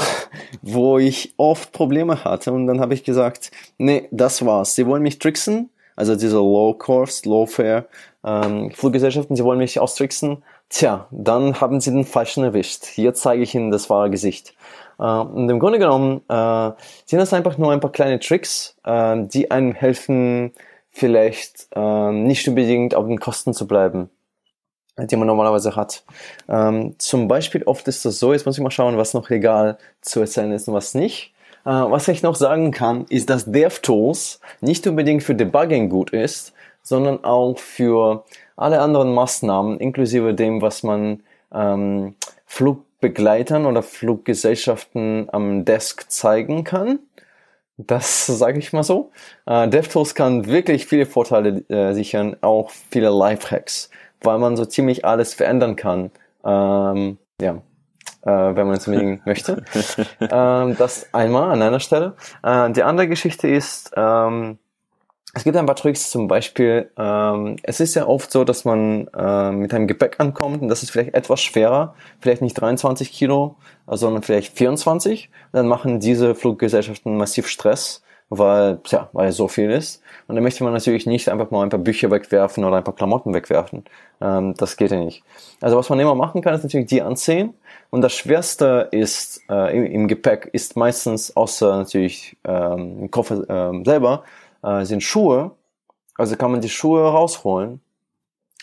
wo ich oft Probleme hatte und dann habe ich gesagt, nee, das war's. Sie wollen mich tricksen, also diese Low-Cost, Low-Fare ähm, Fluggesellschaften, sie wollen mich austricksen. Tja, dann haben sie den Falschen erwischt. Hier zeige ich ihnen das wahre Gesicht. Äh, und im Grunde genommen äh, sind das einfach nur ein paar kleine Tricks, äh, die einem helfen, vielleicht nicht unbedingt auf den Kosten zu bleiben die man normalerweise hat. Ähm, zum Beispiel oft ist das so, jetzt muss ich mal schauen, was noch legal zu erzählen ist und was nicht. Äh, was ich noch sagen kann, ist, dass DevTools nicht unbedingt für Debugging gut ist, sondern auch für alle anderen Maßnahmen, inklusive dem, was man ähm, Flugbegleitern oder Fluggesellschaften am Desk zeigen kann. Das sage ich mal so. Äh, DevTools kann wirklich viele Vorteile äh, sichern, auch viele Lifehacks weil man so ziemlich alles verändern kann. Ähm, ja, äh, wenn man es unbedingt [laughs] möchte. Ähm, das einmal an einer Stelle. Äh, die andere Geschichte ist, ähm, es gibt ein paar Tricks, zum Beispiel, ähm, es ist ja oft so, dass man äh, mit einem Gepäck ankommt und das ist vielleicht etwas schwerer, vielleicht nicht 23 Kilo, sondern vielleicht 24. Dann machen diese Fluggesellschaften massiv Stress, weil, tja, weil so viel ist. Und dann möchte man natürlich nicht einfach mal ein paar Bücher wegwerfen oder ein paar Klamotten wegwerfen. Ähm, das geht ja nicht. Also was man immer machen kann, ist natürlich die anziehen. Und das Schwerste ist äh, im, im Gepäck ist meistens, außer natürlich ähm, Koffer ähm, selber, äh, sind Schuhe. Also kann man die Schuhe rausholen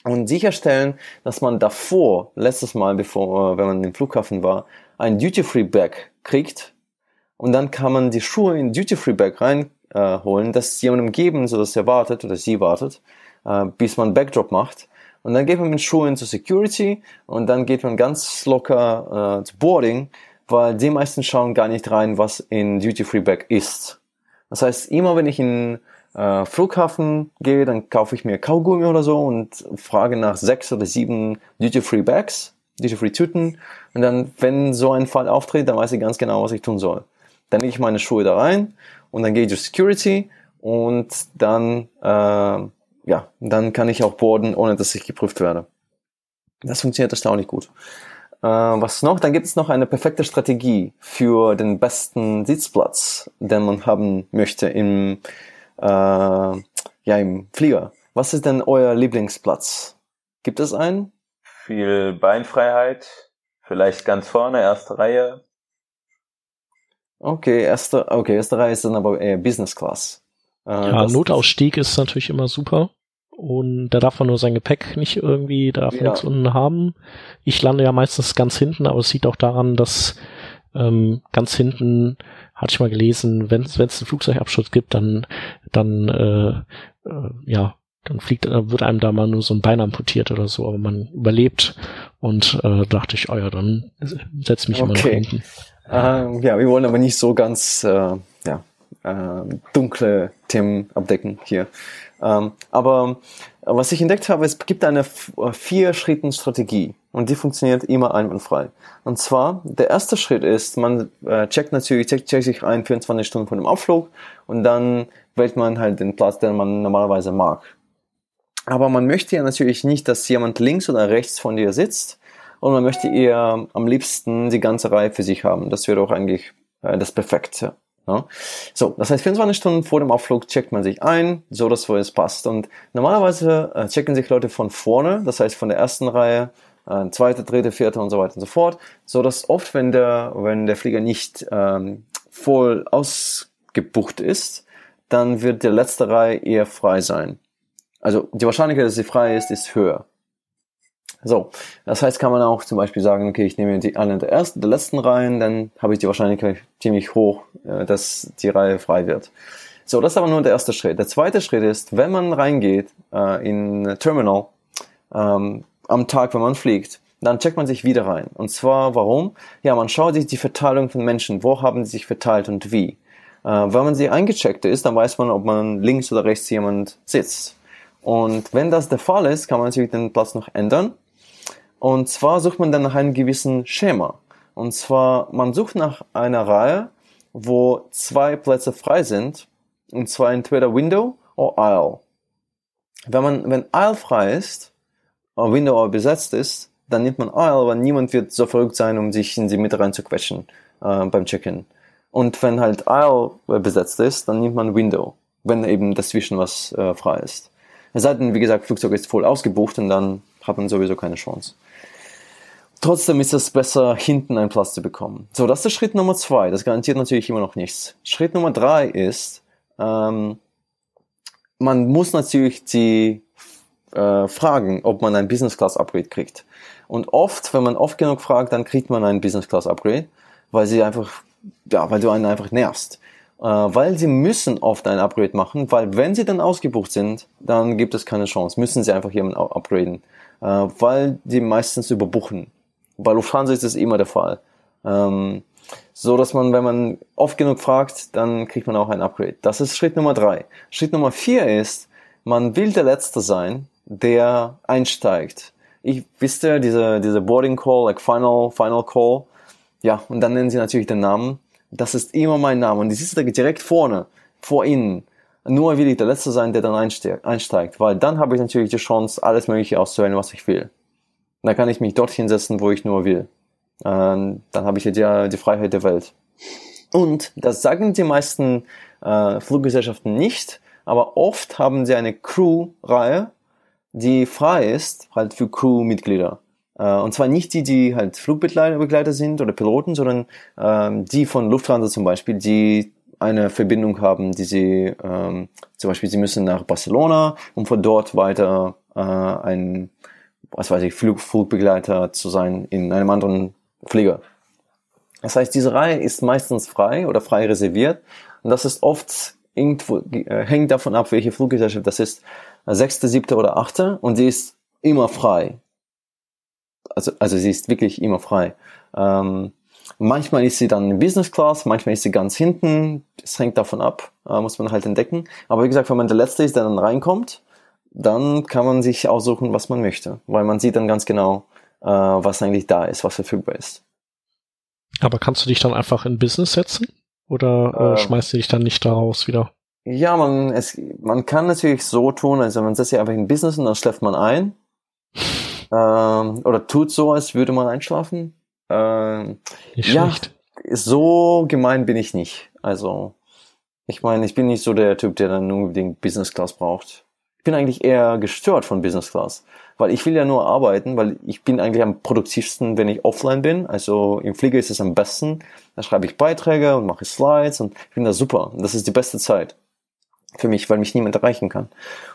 und sicherstellen, dass man davor, letztes Mal, bevor, äh, wenn man im Flughafen war, ein Duty-Free-Bag kriegt. Und dann kann man die Schuhe in Duty-Free-Bag reinholen, äh, das jemandem geben, so dass er wartet oder sie wartet, äh, bis man Backdrop macht. Und dann geht man mit Schuhen zur Security und dann geht man ganz locker äh, zu Boarding, weil die meisten schauen gar nicht rein, was in Duty-Free-Bag ist. Das heißt, immer wenn ich in äh, Flughafen gehe, dann kaufe ich mir Kaugummi oder so und frage nach sechs oder sieben Duty-Free-Bags, Duty-Free-Tüten. Und dann, wenn so ein Fall auftritt, dann weiß ich ganz genau, was ich tun soll. Dann lege ich meine Schuhe da rein und dann gehe ich durch Security und dann, äh, ja, dann kann ich auch boarden, ohne dass ich geprüft werde. Das funktioniert erstaunlich gut. Äh, was noch? Dann gibt es noch eine perfekte Strategie für den besten Sitzplatz, den man haben möchte im, äh, ja, im Flieger. Was ist denn euer Lieblingsplatz? Gibt es einen? Viel Beinfreiheit, vielleicht ganz vorne, erste Reihe. Okay, erste, okay, erste Reihe ist dann aber eher Business Class. Äh, ja, Notausstieg ist natürlich immer super. Und da darf man nur sein Gepäck nicht irgendwie, da darf ja. nichts unten haben. Ich lande ja meistens ganz hinten, aber es sieht auch daran, dass ähm, ganz hinten, hatte ich mal gelesen, wenn es einen Flugzeugabsturz gibt, dann, dann äh, äh, ja, dann fliegt, äh, wird einem da mal nur so ein Bein amputiert oder so, aber man überlebt und äh, dachte ich, oh ja, dann setz mich okay. mal nach hinten. Ähm, ja, wir wollen aber nicht so ganz äh, ja, äh, dunkle Themen abdecken hier. Ähm, aber was ich entdeckt habe, es gibt eine äh, Vier-Schritten-Strategie und die funktioniert immer einwandfrei. Und zwar, der erste Schritt ist, man äh, checkt natürlich, checkt, checkt sich ein 24 Stunden vor dem Abflug und dann wählt man halt den Platz, den man normalerweise mag. Aber man möchte ja natürlich nicht, dass jemand links oder rechts von dir sitzt und man möchte eher am liebsten die ganze Reihe für sich haben. Das wäre auch eigentlich äh, das Perfekte. Ja? So, das heißt, 24 Stunden vor dem Abflug checkt man sich ein, so dass wo es passt. Und normalerweise äh, checken sich Leute von vorne, das heißt von der ersten Reihe, äh, zweite, dritte, vierte und so weiter und so fort, so dass oft, wenn der, wenn der Flieger nicht ähm, voll ausgebucht ist, dann wird die letzte Reihe eher frei sein. Also die Wahrscheinlichkeit, dass sie frei ist, ist höher. So, das heißt, kann man auch zum Beispiel sagen, okay, ich nehme die eine der ersten, der letzten Reihen, dann habe ich die Wahrscheinlichkeit ziemlich hoch, äh, dass die Reihe frei wird. So, das ist aber nur der erste Schritt. Der zweite Schritt ist, wenn man reingeht äh, in Terminal ähm, am Tag, wenn man fliegt, dann checkt man sich wieder rein. Und zwar, warum? Ja, man schaut sich die Verteilung von Menschen, wo haben sie sich verteilt und wie. Äh, wenn man sie eingecheckt ist, dann weiß man, ob man links oder rechts jemand sitzt. Und wenn das der Fall ist, kann man natürlich den Platz noch ändern und zwar sucht man dann nach einem gewissen Schema. Und zwar, man sucht nach einer Reihe, wo zwei Plätze frei sind. Und zwar entweder Window oder Aisle. Wenn man, wenn Aisle frei ist, oder Window aber besetzt ist, dann nimmt man Aisle, weil niemand wird so verrückt sein, um sich in die Mitte reinzuquetschen äh, beim Check-in. Und wenn halt Aisle besetzt ist, dann nimmt man Window, wenn eben dazwischen was äh, frei ist. Es sei denn, wie gesagt, Flugzeug ist voll ausgebucht und dann hat man sowieso keine Chance. Trotzdem ist es besser, hinten einen Platz zu bekommen. So, das ist Schritt Nummer zwei. Das garantiert natürlich immer noch nichts. Schritt Nummer drei ist, ähm, man muss natürlich die äh, fragen, ob man ein Business Class Upgrade kriegt. Und oft, wenn man oft genug fragt, dann kriegt man ein Business Class Upgrade, weil sie einfach, ja, weil du einen einfach nervst. Äh, weil sie müssen oft ein Upgrade machen, weil wenn sie dann ausgebucht sind, dann gibt es keine Chance. Müssen sie einfach jemanden upgraden, äh, weil die meistens überbuchen. Bei Lufthansa ist das immer der Fall. Ähm, so dass man, wenn man oft genug fragt, dann kriegt man auch ein Upgrade. Das ist Schritt Nummer drei. Schritt Nummer vier ist, man will der Letzte sein, der einsteigt. Ich wisst ihr, diese, diese Boarding Call, like Final, Final Call. Ja, und dann nennen sie natürlich den Namen. Das ist immer mein Name. Und die sitzt direkt vorne, vor ihnen. Nur will ich der Letzte sein, der dann einsteigt, weil dann habe ich natürlich die Chance, alles Mögliche auszuwählen, was ich will. Und dann kann ich mich dorthin setzen, wo ich nur will. Ähm, dann habe ich ja die, die Freiheit der Welt. Und das sagen die meisten äh, Fluggesellschaften nicht, aber oft haben sie eine Crew-Reihe, die frei ist, halt für Crew-Mitglieder. Äh, und zwar nicht die, die halt Flugbegleiter sind oder Piloten, sondern ähm, die von Lufthansa zum Beispiel, die eine Verbindung haben, die sie, ähm, zum Beispiel, sie müssen nach Barcelona, um von dort weiter äh, ein was weiß ich, Flug, Flugbegleiter zu sein in einem anderen Flieger. Das heißt, diese Reihe ist meistens frei oder frei reserviert und das ist oft irgendwo, äh, hängt davon ab, welche Fluggesellschaft das ist, sechste, siebte oder achte und sie ist immer frei. Also, also sie ist wirklich immer frei. Ähm, manchmal ist sie dann in Business Class, manchmal ist sie ganz hinten. Es hängt davon ab, äh, muss man halt entdecken. Aber wie gesagt, wenn man der Letzte ist, der dann reinkommt, dann kann man sich aussuchen, was man möchte, weil man sieht dann ganz genau, äh, was eigentlich da ist, was verfügbar ist. Aber kannst du dich dann einfach in Business setzen oder äh, äh, schmeißt du dich dann nicht daraus wieder? Ja, man, es, man kann natürlich so tun, also man setzt sich einfach in Business und dann schläft man ein. [laughs] ähm, oder tut so, als würde man einschlafen. Ähm, nicht ja, schlecht. so gemein bin ich nicht. Also, ich meine, ich bin nicht so der Typ, der dann unbedingt Business Class braucht bin eigentlich eher gestört von Business Class, weil ich will ja nur arbeiten, weil ich bin eigentlich am produktivsten, wenn ich offline bin. Also im Flieger ist es am besten. Da schreibe ich Beiträge und mache Slides und ich finde das super. Das ist die beste Zeit für mich, weil mich niemand erreichen kann.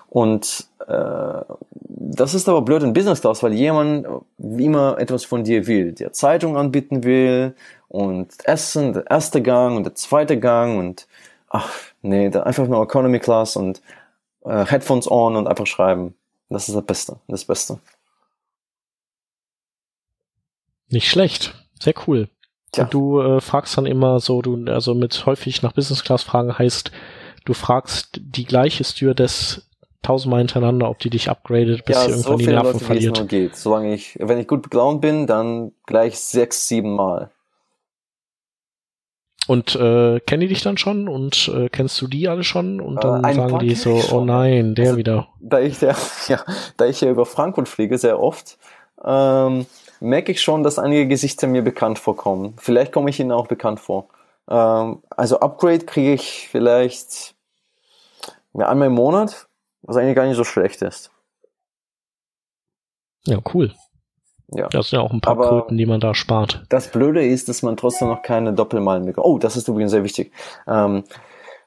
Und äh, das ist aber blöd in Business Class, weil jemand immer etwas von dir will, der Zeitung anbieten will und Essen, der erste Gang und der zweite Gang und ach nee, einfach nur Economy Class und äh, Headphones on und einfach schreiben. Das ist das Beste, das Beste. Nicht schlecht, sehr cool. Und du äh, fragst dann immer so, du also mit häufig nach Business Class Fragen heißt, du fragst die gleiche Stewardess tausendmal hintereinander, ob die dich upgradet, bis ja, sie irgendwann so die Nerven Leute, verliert. Geht. Solange ich, wenn ich gut gelaunt bin, dann gleich sechs, sieben Mal. Und äh, kennen die dich dann schon und äh, kennst du die alle schon? Und dann äh, sagen die so, oh nein, der also, wieder. Da ich der, [laughs] ja, da ich ja über Frankfurt fliege sehr oft, ähm, merke ich schon, dass einige Gesichter mir bekannt vorkommen. Vielleicht komme ich ihnen auch bekannt vor. Ähm, also Upgrade kriege ich vielleicht ja, einmal im Monat, was eigentlich gar nicht so schlecht ist. Ja, cool. Ja. Das sind ja auch ein paar Aber Kröten, die man da spart. Das Blöde ist, dass man trotzdem noch keine Doppelmeilen bekommt. Oh, das ist übrigens sehr wichtig. Ähm,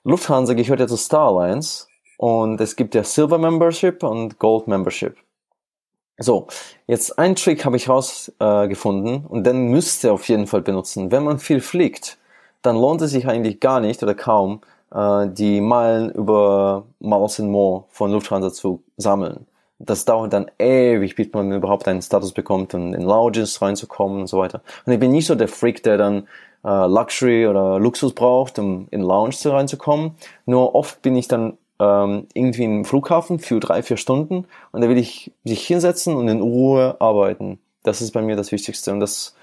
Lufthansa gehört ja zu Star Alliance und es gibt ja Silver Membership und Gold Membership. So, jetzt ein Trick habe ich rausgefunden äh, und den müsst ihr auf jeden Fall benutzen. Wenn man viel fliegt, dann lohnt es sich eigentlich gar nicht oder kaum, äh, die Meilen über Miles and More von Lufthansa zu sammeln das dauert dann ewig, bis man überhaupt einen Status bekommt und in Lounges reinzukommen und so weiter. Und ich bin nicht so der Freak, der dann äh, Luxury oder Luxus braucht, um in Lounge reinzukommen. Nur oft bin ich dann ähm, irgendwie im Flughafen für drei, vier Stunden und da will ich sich hinsetzen und in Ruhe arbeiten. Das ist bei mir das Wichtigste und das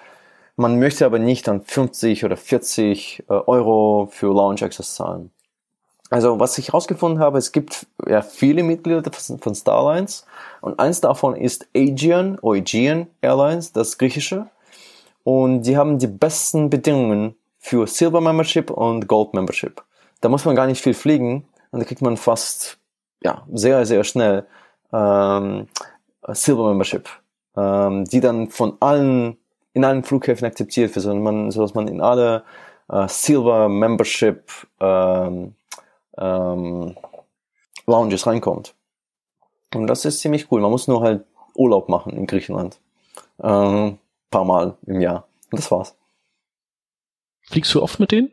man möchte aber nicht dann 50 oder 40 äh, Euro für Lounge Access zahlen. Also was ich herausgefunden habe, es gibt ja viele Mitglieder von Starlines und eins davon ist Aegean, Aegean Airlines, das griechische. Und die haben die besten Bedingungen für Silver Membership und Gold Membership. Da muss man gar nicht viel fliegen und da kriegt man fast ja sehr sehr schnell ähm, Silver Membership, ähm, die dann von allen in allen Flughäfen akzeptiert wird, sondern man, so dass man in alle äh, Silver Membership ähm, ähm, Lounges reinkommt. Und das ist ziemlich cool. Man muss nur halt Urlaub machen in Griechenland. Ähm, paar Mal im Jahr. Und das war's. Fliegst du oft mit denen?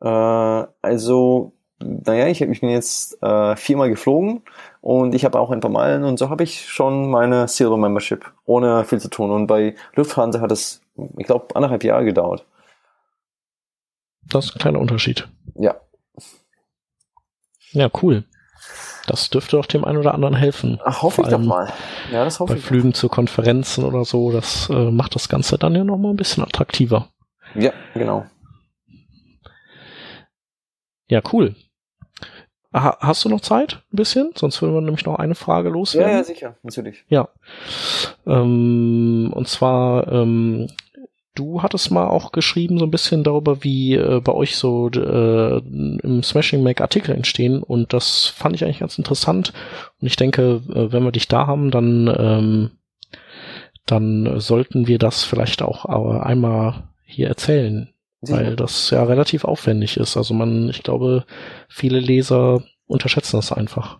Äh, also, naja, ich, ich bin jetzt äh, viermal geflogen und ich habe auch ein paar Meilen und so habe ich schon meine Silver Membership, ohne viel zu tun. Und bei Lufthansa hat es, ich glaube, anderthalb Jahre gedauert. Das ist ein kleiner Unterschied. Ja. Ja, cool. Das dürfte auch dem einen oder anderen helfen. Ach, hoffe ich doch mal. Ja, das hoffe bei ich. Bei Flügen zu Konferenzen oder so, das äh, macht das Ganze dann ja nochmal ein bisschen attraktiver. Ja, genau. Ja, cool. Ha hast du noch Zeit? Ein bisschen? Sonst würden wir nämlich noch eine Frage loswerden. Ja, ja, sicher, natürlich. Ja. Ähm, und zwar, ähm, Du hattest mal auch geschrieben so ein bisschen darüber, wie äh, bei euch so äh, im Smashing Make Artikel entstehen und das fand ich eigentlich ganz interessant und ich denke, äh, wenn wir dich da haben, dann ähm, dann sollten wir das vielleicht auch äh, einmal hier erzählen, weil das ja relativ aufwendig ist. Also man, ich glaube, viele Leser unterschätzen das einfach.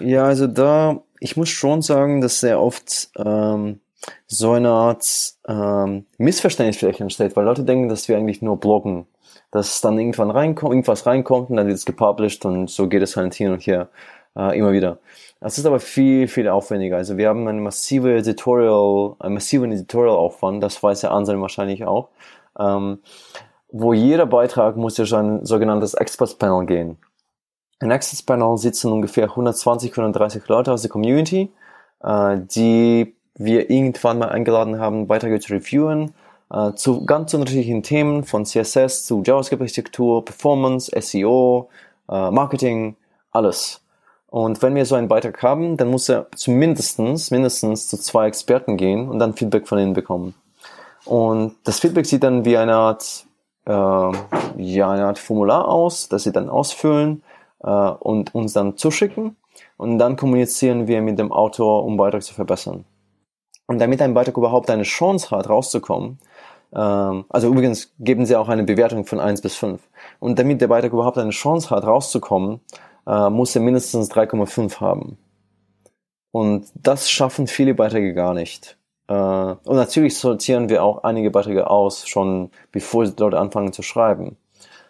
Ja, also da, ich muss schon sagen, dass sehr oft ähm, so eine Art ähm, Missverständnis vielleicht entsteht, weil Leute denken, dass wir eigentlich nur bloggen, dass dann irgendwann reinkommt, irgendwas reinkommt und dann wird es gepublished und so geht es halt hin und her äh, immer wieder. Das ist aber viel, viel aufwendiger. Also wir haben eine massive Editorial, einen massiven Editorial-Aufwand, das weiß der Anselm wahrscheinlich auch, ähm, wo jeder Beitrag muss durch ein sogenanntes Experts-Panel gehen. Ein Experts-Panel sitzen ungefähr 120, 130 Leute aus der Community, äh, die wir irgendwann mal eingeladen haben, Beiträge zu reviewen, äh, zu ganz unterschiedlichen Themen, von CSS zu JavaScript-Architektur, Performance, SEO, äh, Marketing, alles. Und wenn wir so einen Beitrag haben, dann muss er zumindest mindestens zu zwei Experten gehen und dann Feedback von ihnen bekommen. Und das Feedback sieht dann wie eine Art, äh, ja, eine Art Formular aus, das sie dann ausfüllen, äh, und uns dann zuschicken und dann kommunizieren wir mit dem Autor, um Beitrag zu verbessern. Und damit ein Beitrag überhaupt eine Chance hat, rauszukommen, ähm, also übrigens geben sie auch eine Bewertung von 1 bis 5. Und damit der Beitrag überhaupt eine Chance hat, rauszukommen, äh, muss er mindestens 3,5 haben. Und das schaffen viele Beiträge gar nicht. Äh, und natürlich sortieren wir auch einige Beiträge aus, schon bevor die Leute anfangen zu schreiben.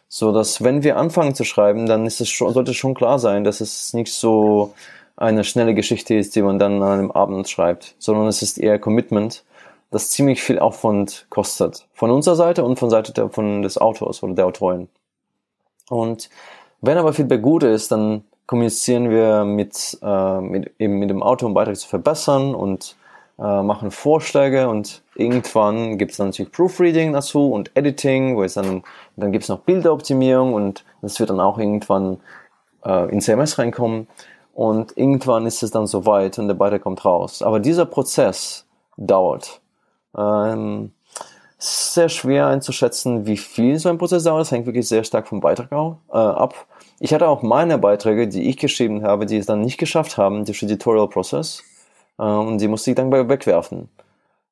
So dass wenn wir anfangen zu schreiben, dann ist es schon, sollte schon klar sein, dass es nicht so eine schnelle Geschichte ist, die man dann an einem Abend schreibt, sondern es ist eher Commitment, das ziemlich viel Aufwand kostet. Von unserer Seite und von Seite der, von des Autors oder der Autorin. Und wenn aber Feedback gut ist, dann kommunizieren wir mit, äh, mit, eben mit dem Autor, um Beitrag zu verbessern und äh, machen Vorschläge und irgendwann gibt es natürlich Proofreading dazu und Editing, wo es dann, dann gibt es noch Bilderoptimierung und das wird dann auch irgendwann äh, in CMS reinkommen und irgendwann ist es dann soweit und der Beitrag kommt raus. Aber dieser Prozess dauert. Ähm, sehr schwer einzuschätzen, wie viel so ein Prozess dauert. Das hängt wirklich sehr stark vom Beitrag äh, ab. Ich hatte auch meine Beiträge, die ich geschrieben habe, die es dann nicht geschafft haben durch Editorial Process. Ähm, und die musste ich dann wegwerfen.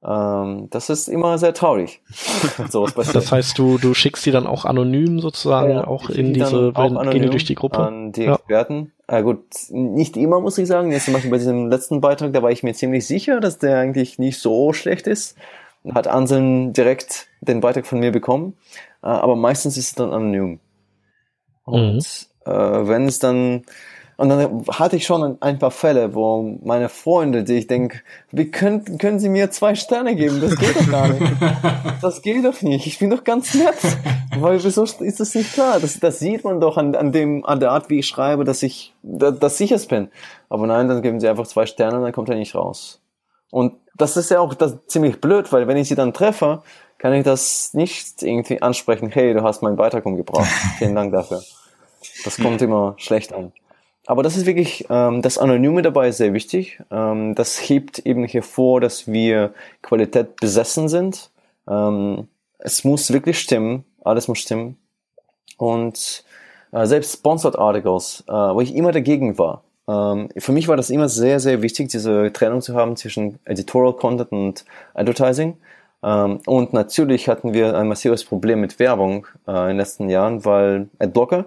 Ähm, das ist immer sehr traurig. [laughs] so das heißt, du, du schickst die dann auch anonym sozusagen ja, auch in diese, gehen die durch die Gruppe? An die. Experten. Äh, gut, nicht immer muss ich sagen. Jetzt zum Beispiel bei diesem letzten Beitrag, da war ich mir ziemlich sicher, dass der eigentlich nicht so schlecht ist. Hat Anselm direkt den Beitrag von mir bekommen. Äh, aber meistens ist es dann anonym. Und mhm. äh, wenn es dann und dann hatte ich schon ein paar Fälle, wo meine Freunde, die ich denke, wie können, können sie mir zwei Sterne geben? Das geht doch gar nicht. [laughs] Das geht doch nicht. Ich bin doch ganz nett. Weil wieso ist das nicht klar? Das, das sieht man doch an, an dem, an der Art, wie ich schreibe, dass ich, dass, dass ich es bin. Aber nein, dann geben sie einfach zwei Sterne und dann kommt er nicht raus. Und das ist ja auch das ziemlich blöd, weil wenn ich sie dann treffe, kann ich das nicht irgendwie ansprechen, hey, du hast meinen Beitrag umgebracht. Vielen Dank dafür. Das kommt immer schlecht an. Aber das ist wirklich, ähm, das Anonyme dabei ist sehr wichtig. Ähm, das hebt eben hervor, dass wir Qualität besessen sind. Ähm, es muss wirklich stimmen, alles muss stimmen. Und äh, selbst Sponsored Articles, äh, wo ich immer dagegen war. Ähm, für mich war das immer sehr, sehr wichtig, diese Trennung zu haben zwischen Editorial Content und Advertising. Ähm, und natürlich hatten wir ein massives Problem mit Werbung äh, in den letzten Jahren, weil Adblocker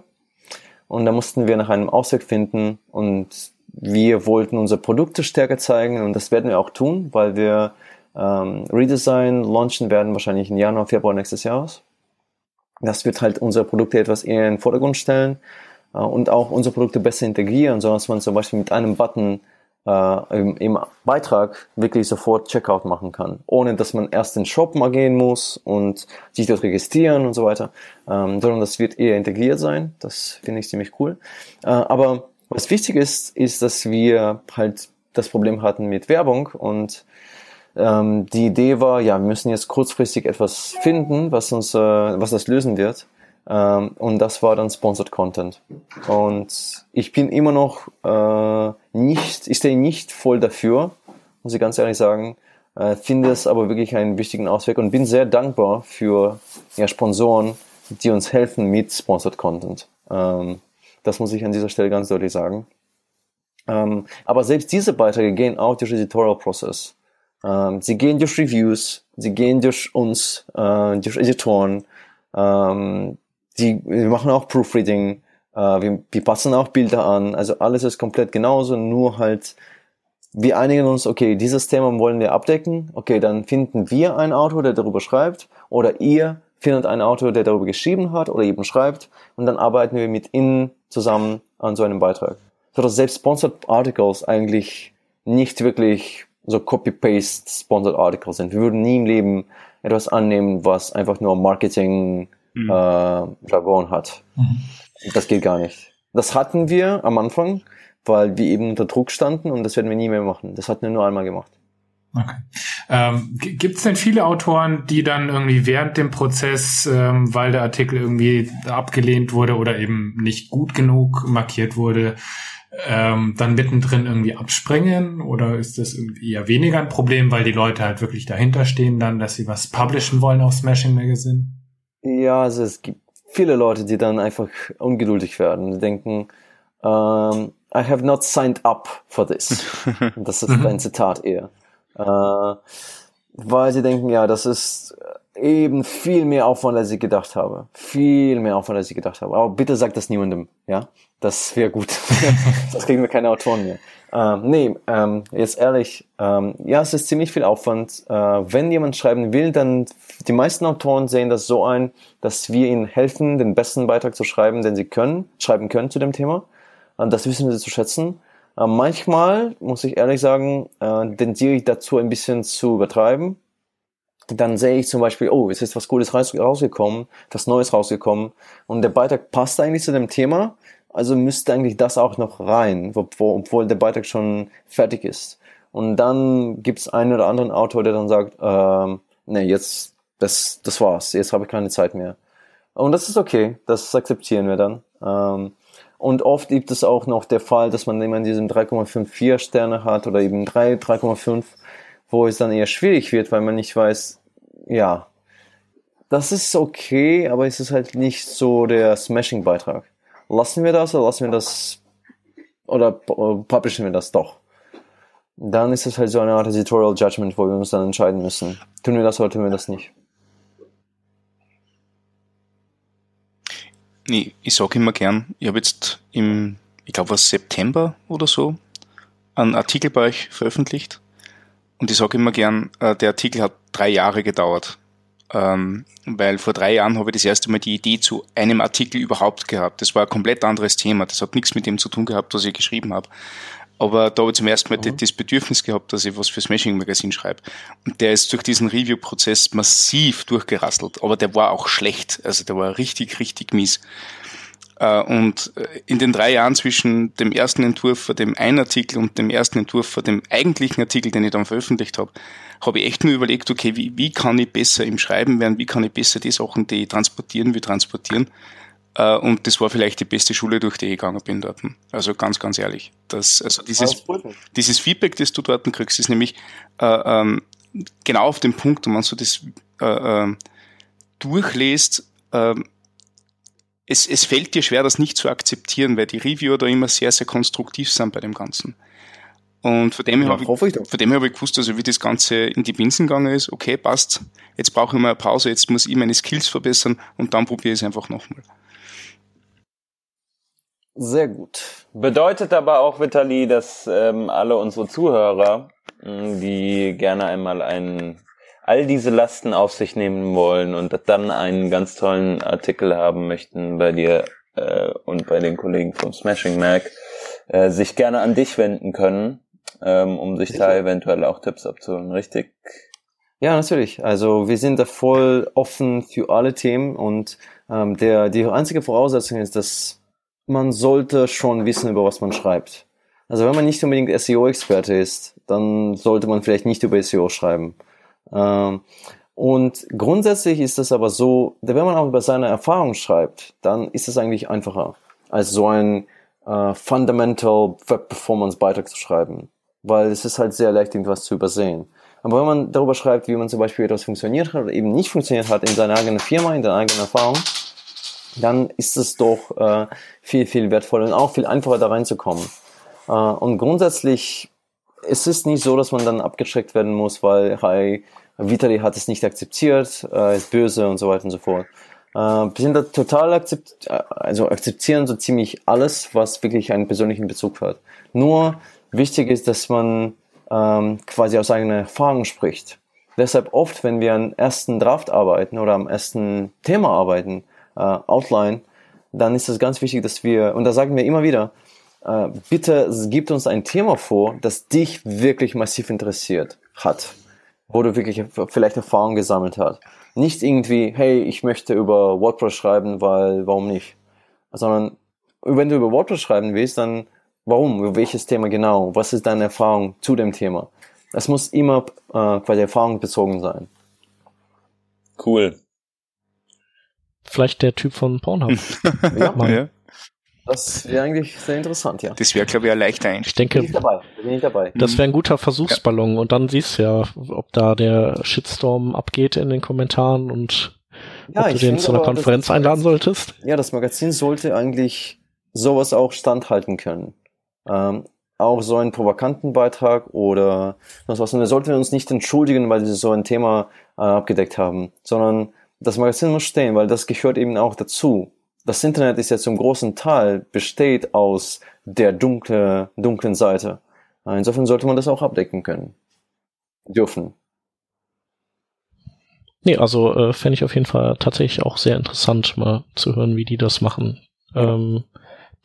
und da mussten wir nach einem Ausweg finden und wir wollten unsere Produkte stärker zeigen und das werden wir auch tun, weil wir ähm, Redesign launchen werden, wahrscheinlich im Januar, Februar nächstes Jahres. Das wird halt unsere Produkte etwas eher in den Vordergrund stellen äh, und auch unsere Produkte besser integrieren, so dass man zum Beispiel mit einem Button äh, im, im, Beitrag wirklich sofort Checkout machen kann, ohne dass man erst in den Shop mal gehen muss und sich dort registrieren und so weiter, ähm, sondern das wird eher integriert sein. Das finde ich ziemlich cool. Äh, aber was wichtig ist, ist, dass wir halt das Problem hatten mit Werbung und ähm, die Idee war, ja, wir müssen jetzt kurzfristig etwas finden, was uns, äh, was das lösen wird. Ähm, und das war dann Sponsored Content. Und ich bin immer noch äh, nicht, ich stehe nicht voll dafür, muss ich ganz ehrlich sagen. Äh, finde es aber wirklich einen wichtigen Ausweg und bin sehr dankbar für ja, Sponsoren, die uns helfen mit Sponsored Content. Ähm, das muss ich an dieser Stelle ganz deutlich sagen. Ähm, aber selbst diese Beiträge gehen auch durch Editorial Process. Ähm, sie gehen durch Reviews, sie gehen durch uns, äh, durch Editoren. Ähm, die, wir machen auch Proofreading, äh, wir, wir passen auch Bilder an, also alles ist komplett genauso, nur halt, wir einigen uns, okay, dieses Thema wollen wir abdecken, okay, dann finden wir einen Autor, der darüber schreibt, oder ihr findet einen Autor, der darüber geschrieben hat oder eben schreibt, und dann arbeiten wir mit ihnen zusammen an so einem Beitrag. So dass selbst Sponsored Articles eigentlich nicht wirklich so Copy-Paste Sponsored Articles sind. Wir würden nie im Leben etwas annehmen, was einfach nur Marketing mhm. äh, Jargon hat. Mhm. Das geht gar nicht. Das hatten wir am Anfang, weil wir eben unter Druck standen und das werden wir nie mehr machen. Das hatten wir nur einmal gemacht. Okay. Ähm, Gibt es denn viele Autoren, die dann irgendwie während dem Prozess, ähm, weil der Artikel irgendwie abgelehnt wurde oder eben nicht gut genug markiert wurde, ähm, dann mittendrin irgendwie abspringen? Oder ist das irgendwie eher weniger ein Problem, weil die Leute halt wirklich dahinter stehen dann, dass sie was publishen wollen auf Smashing Magazine? Ja, also es gibt viele Leute, die dann einfach ungeduldig werden. Die denken, um, I have not signed up for this. [laughs] das ist ein Zitat eher. Äh, weil sie denken, ja, das ist eben viel mehr Aufwand, als ich gedacht habe. Viel mehr Aufwand, als ich gedacht habe. Aber bitte sagt das niemandem, ja? Das wäre gut. [laughs] das kriegen wir keine Autoren mehr. Ähm, nee, ähm, jetzt ehrlich, ähm, ja, es ist ziemlich viel Aufwand. Äh, wenn jemand schreiben will, dann die meisten Autoren sehen das so ein, dass wir ihnen helfen, den besten Beitrag zu schreiben, den sie können, schreiben können zu dem Thema. Und das wissen sie zu schätzen. Äh, manchmal, muss ich ehrlich sagen, äh, tendiere ich dazu ein bisschen zu übertreiben. Dann sehe ich zum Beispiel, oh, es ist was Cooles rausgekommen, was Neues rausgekommen und der Beitrag passt eigentlich zu dem Thema, also müsste eigentlich das auch noch rein, obwohl der Beitrag schon fertig ist. Und dann gibt es einen oder anderen Autor, der dann sagt, ähm, nee, jetzt, das, das war's, jetzt habe ich keine Zeit mehr. Und das ist okay, das akzeptieren wir dann. Ähm, und oft gibt es auch noch der Fall, dass man immer in diesem 3,54 Sterne hat oder eben 3, 3,5, wo es dann eher schwierig wird, weil man nicht weiß, ja, das ist okay, aber es ist halt nicht so der Smashing-Beitrag. Lassen wir das oder lassen wir das oder publishen wir das doch? Dann ist es halt so eine Art Editorial Judgment, wo wir uns dann entscheiden müssen. Tun wir das oder tun wir das nicht? Nee, ich sage immer gern, ich habe jetzt im, ich glaube was September oder so, einen Artikel bei euch veröffentlicht. Und ich sage immer gern, äh, der Artikel hat drei Jahre gedauert. Ähm, weil vor drei Jahren habe ich das erste Mal die Idee zu einem Artikel überhaupt gehabt. Das war ein komplett anderes Thema. Das hat nichts mit dem zu tun gehabt, was ich geschrieben habe. Aber da habe ich zum ersten Mal mhm. das Bedürfnis gehabt, dass ich was für Smashing Magazine schreibe. Und der ist durch diesen Review-Prozess massiv durchgerasselt. Aber der war auch schlecht. Also der war richtig, richtig mies. Äh, und äh, in den drei Jahren zwischen dem ersten Entwurf für dem einen Artikel und dem ersten Entwurf für dem eigentlichen Artikel, den ich dann veröffentlicht habe, habe ich echt nur überlegt, okay, wie, wie kann ich besser im Schreiben werden, wie kann ich besser die Sachen, die ich transportieren will, transportieren. Äh, und das war vielleicht die beste Schule, durch die ich gegangen bin dort. Also ganz, ganz ehrlich. Das, also dieses, dieses Feedback, das du dort kriegst, ist nämlich äh, ähm, genau auf dem Punkt, wenn man so das äh, äh, durchlässt, äh, es, es fällt dir schwer, das nicht zu akzeptieren, weil die Reviewer da immer sehr, sehr konstruktiv sind bei dem Ganzen. Und von dem her ja, habe ich, von dem her habe ich gewusst, also wie das Ganze in die Binsen gegangen ist, okay, passt, jetzt brauche ich mal eine Pause, jetzt muss ich meine Skills verbessern und dann probiere ich es einfach nochmal. Sehr gut. Bedeutet aber auch, Vitali, dass ähm, alle unsere Zuhörer, die gerne einmal einen all diese Lasten auf sich nehmen wollen und dann einen ganz tollen Artikel haben möchten bei dir äh, und bei den Kollegen vom Smashing Mac, äh, sich gerne an dich wenden können, ähm, um sich da eventuell auch Tipps abzuholen, richtig? Ja, natürlich. Also wir sind da voll offen für alle Themen und ähm, der die einzige Voraussetzung ist, dass man sollte schon wissen, über was man schreibt. Also wenn man nicht unbedingt SEO-Experte ist, dann sollte man vielleicht nicht über SEO schreiben. Ähm, und grundsätzlich ist es aber so, wenn man auch über seine Erfahrung schreibt, dann ist es eigentlich einfacher, als so ein äh, Fundamental Web Performance Beitrag zu schreiben. Weil es ist halt sehr leicht, irgendwas zu übersehen. Aber wenn man darüber schreibt, wie man zum Beispiel etwas funktioniert hat oder eben nicht funktioniert hat in seiner eigenen Firma, in der eigenen Erfahrung, dann ist es doch äh, viel, viel wertvoller und auch viel einfacher da reinzukommen. Äh, und grundsätzlich es ist nicht so, dass man dann abgeschreckt werden muss, weil hey, Vitali hat es nicht akzeptiert, äh, ist böse und so weiter und so fort. Äh, wir sind da total akzept, also akzeptieren so ziemlich alles, was wirklich einen persönlichen Bezug hat. Nur wichtig ist, dass man ähm, quasi aus eigener Erfahrung spricht. Deshalb oft, wenn wir am ersten Draft arbeiten oder am ersten Thema arbeiten, äh, Outline, dann ist es ganz wichtig, dass wir, und da sagen wir immer wieder, äh, bitte gib uns ein Thema vor, das dich wirklich massiv interessiert hat, wo du wirklich vielleicht Erfahrung gesammelt hast. Nicht irgendwie, hey, ich möchte über WordPress schreiben, weil, warum nicht? Sondern, wenn du über WordPress schreiben willst, dann warum? Über welches Thema genau? Was ist deine Erfahrung zu dem Thema? Es muss immer äh, quasi erfahrungsbezogen sein. Cool. Vielleicht der Typ von Pornhub. [laughs] ja, ja. Das wäre eigentlich sehr interessant, ja. Das wäre, glaube ich, ein leichter Einstieg. Ich denke, bin ich dabei. Bin ich dabei. das wäre ein guter Versuchsballon ja. und dann siehst du ja, ob da der Shitstorm abgeht in den Kommentaren und ja, ob du den zu einer Konferenz einladen solltest. Ja, das Magazin sollte eigentlich sowas auch standhalten können. Ähm, auch so einen provokanten Beitrag oder was was. Und da sollten wir uns nicht entschuldigen, weil wir so ein Thema äh, abgedeckt haben, sondern das Magazin muss stehen, weil das gehört eben auch dazu. Das Internet ist ja zum großen Teil besteht aus der dunkle, dunklen Seite. Insofern sollte man das auch abdecken können. Dürfen. Nee, also äh, fände ich auf jeden Fall tatsächlich auch sehr interessant, mal zu hören, wie die das machen. Ähm,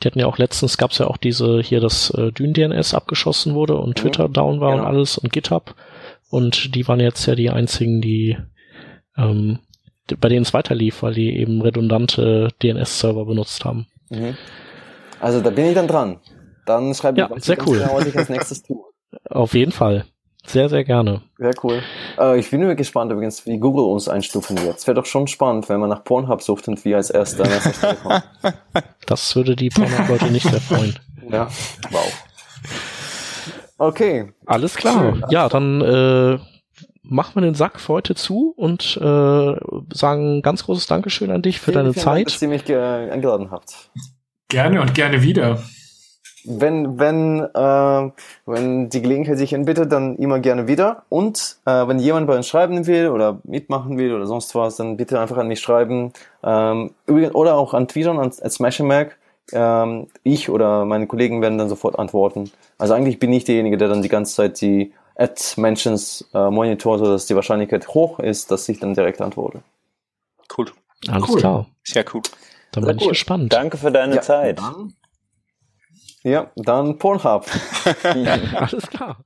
die hatten ja auch letztens, gab es ja auch diese, hier, dass äh, Dyn-DNS abgeschossen wurde und mhm. Twitter down war genau. und alles und GitHub. Und die waren jetzt ja die einzigen, die ähm, bei denen es weiter lief, weil die eben redundante DNS-Server benutzt haben. Mhm. Also da bin ich dann dran. Dann schreibe ich ja, sehr cool. genau, was ich als nächstes tue. [laughs] Auf jeden Fall. Sehr, sehr gerne. Sehr cool. Äh, ich bin nur gespannt übrigens, wie Google uns einstufen wird. Es wäre doch schon spannend, wenn man nach Pornhub sucht und wir als erster an erster Stelle kommen. [laughs] Das würde die Pornhub-Leute nicht sehr freuen. [laughs] Ja, wow. Okay. Alles klar. Schön. Ja, dann äh, machen wir den Sack für heute zu und äh, sagen ganz großes Dankeschön an dich für vielen, deine vielen Zeit. Dank, dass ihr mich eingeladen habt. Gerne und gerne wieder. Wenn, wenn, äh, wenn die Gelegenheit sich entbietet, dann immer gerne wieder. Und äh, wenn jemand bei uns schreiben will oder mitmachen will oder sonst was, dann bitte einfach an mich schreiben. Ähm, oder auch an Twitter, an, an Smashermac. Ähm, ich oder meine Kollegen werden dann sofort antworten. Also eigentlich bin ich derjenige, der dann die ganze Zeit die Ad-Mentions äh, monitort, sodass die Wahrscheinlichkeit hoch ist, dass ich dann direkt antworte. Cool. Alles cool. klar. Sehr cool. Dann bin ich gespannt. Danke für deine ja, Zeit. Dann, ja, dann Pornhub. [laughs] [laughs] Alles klar.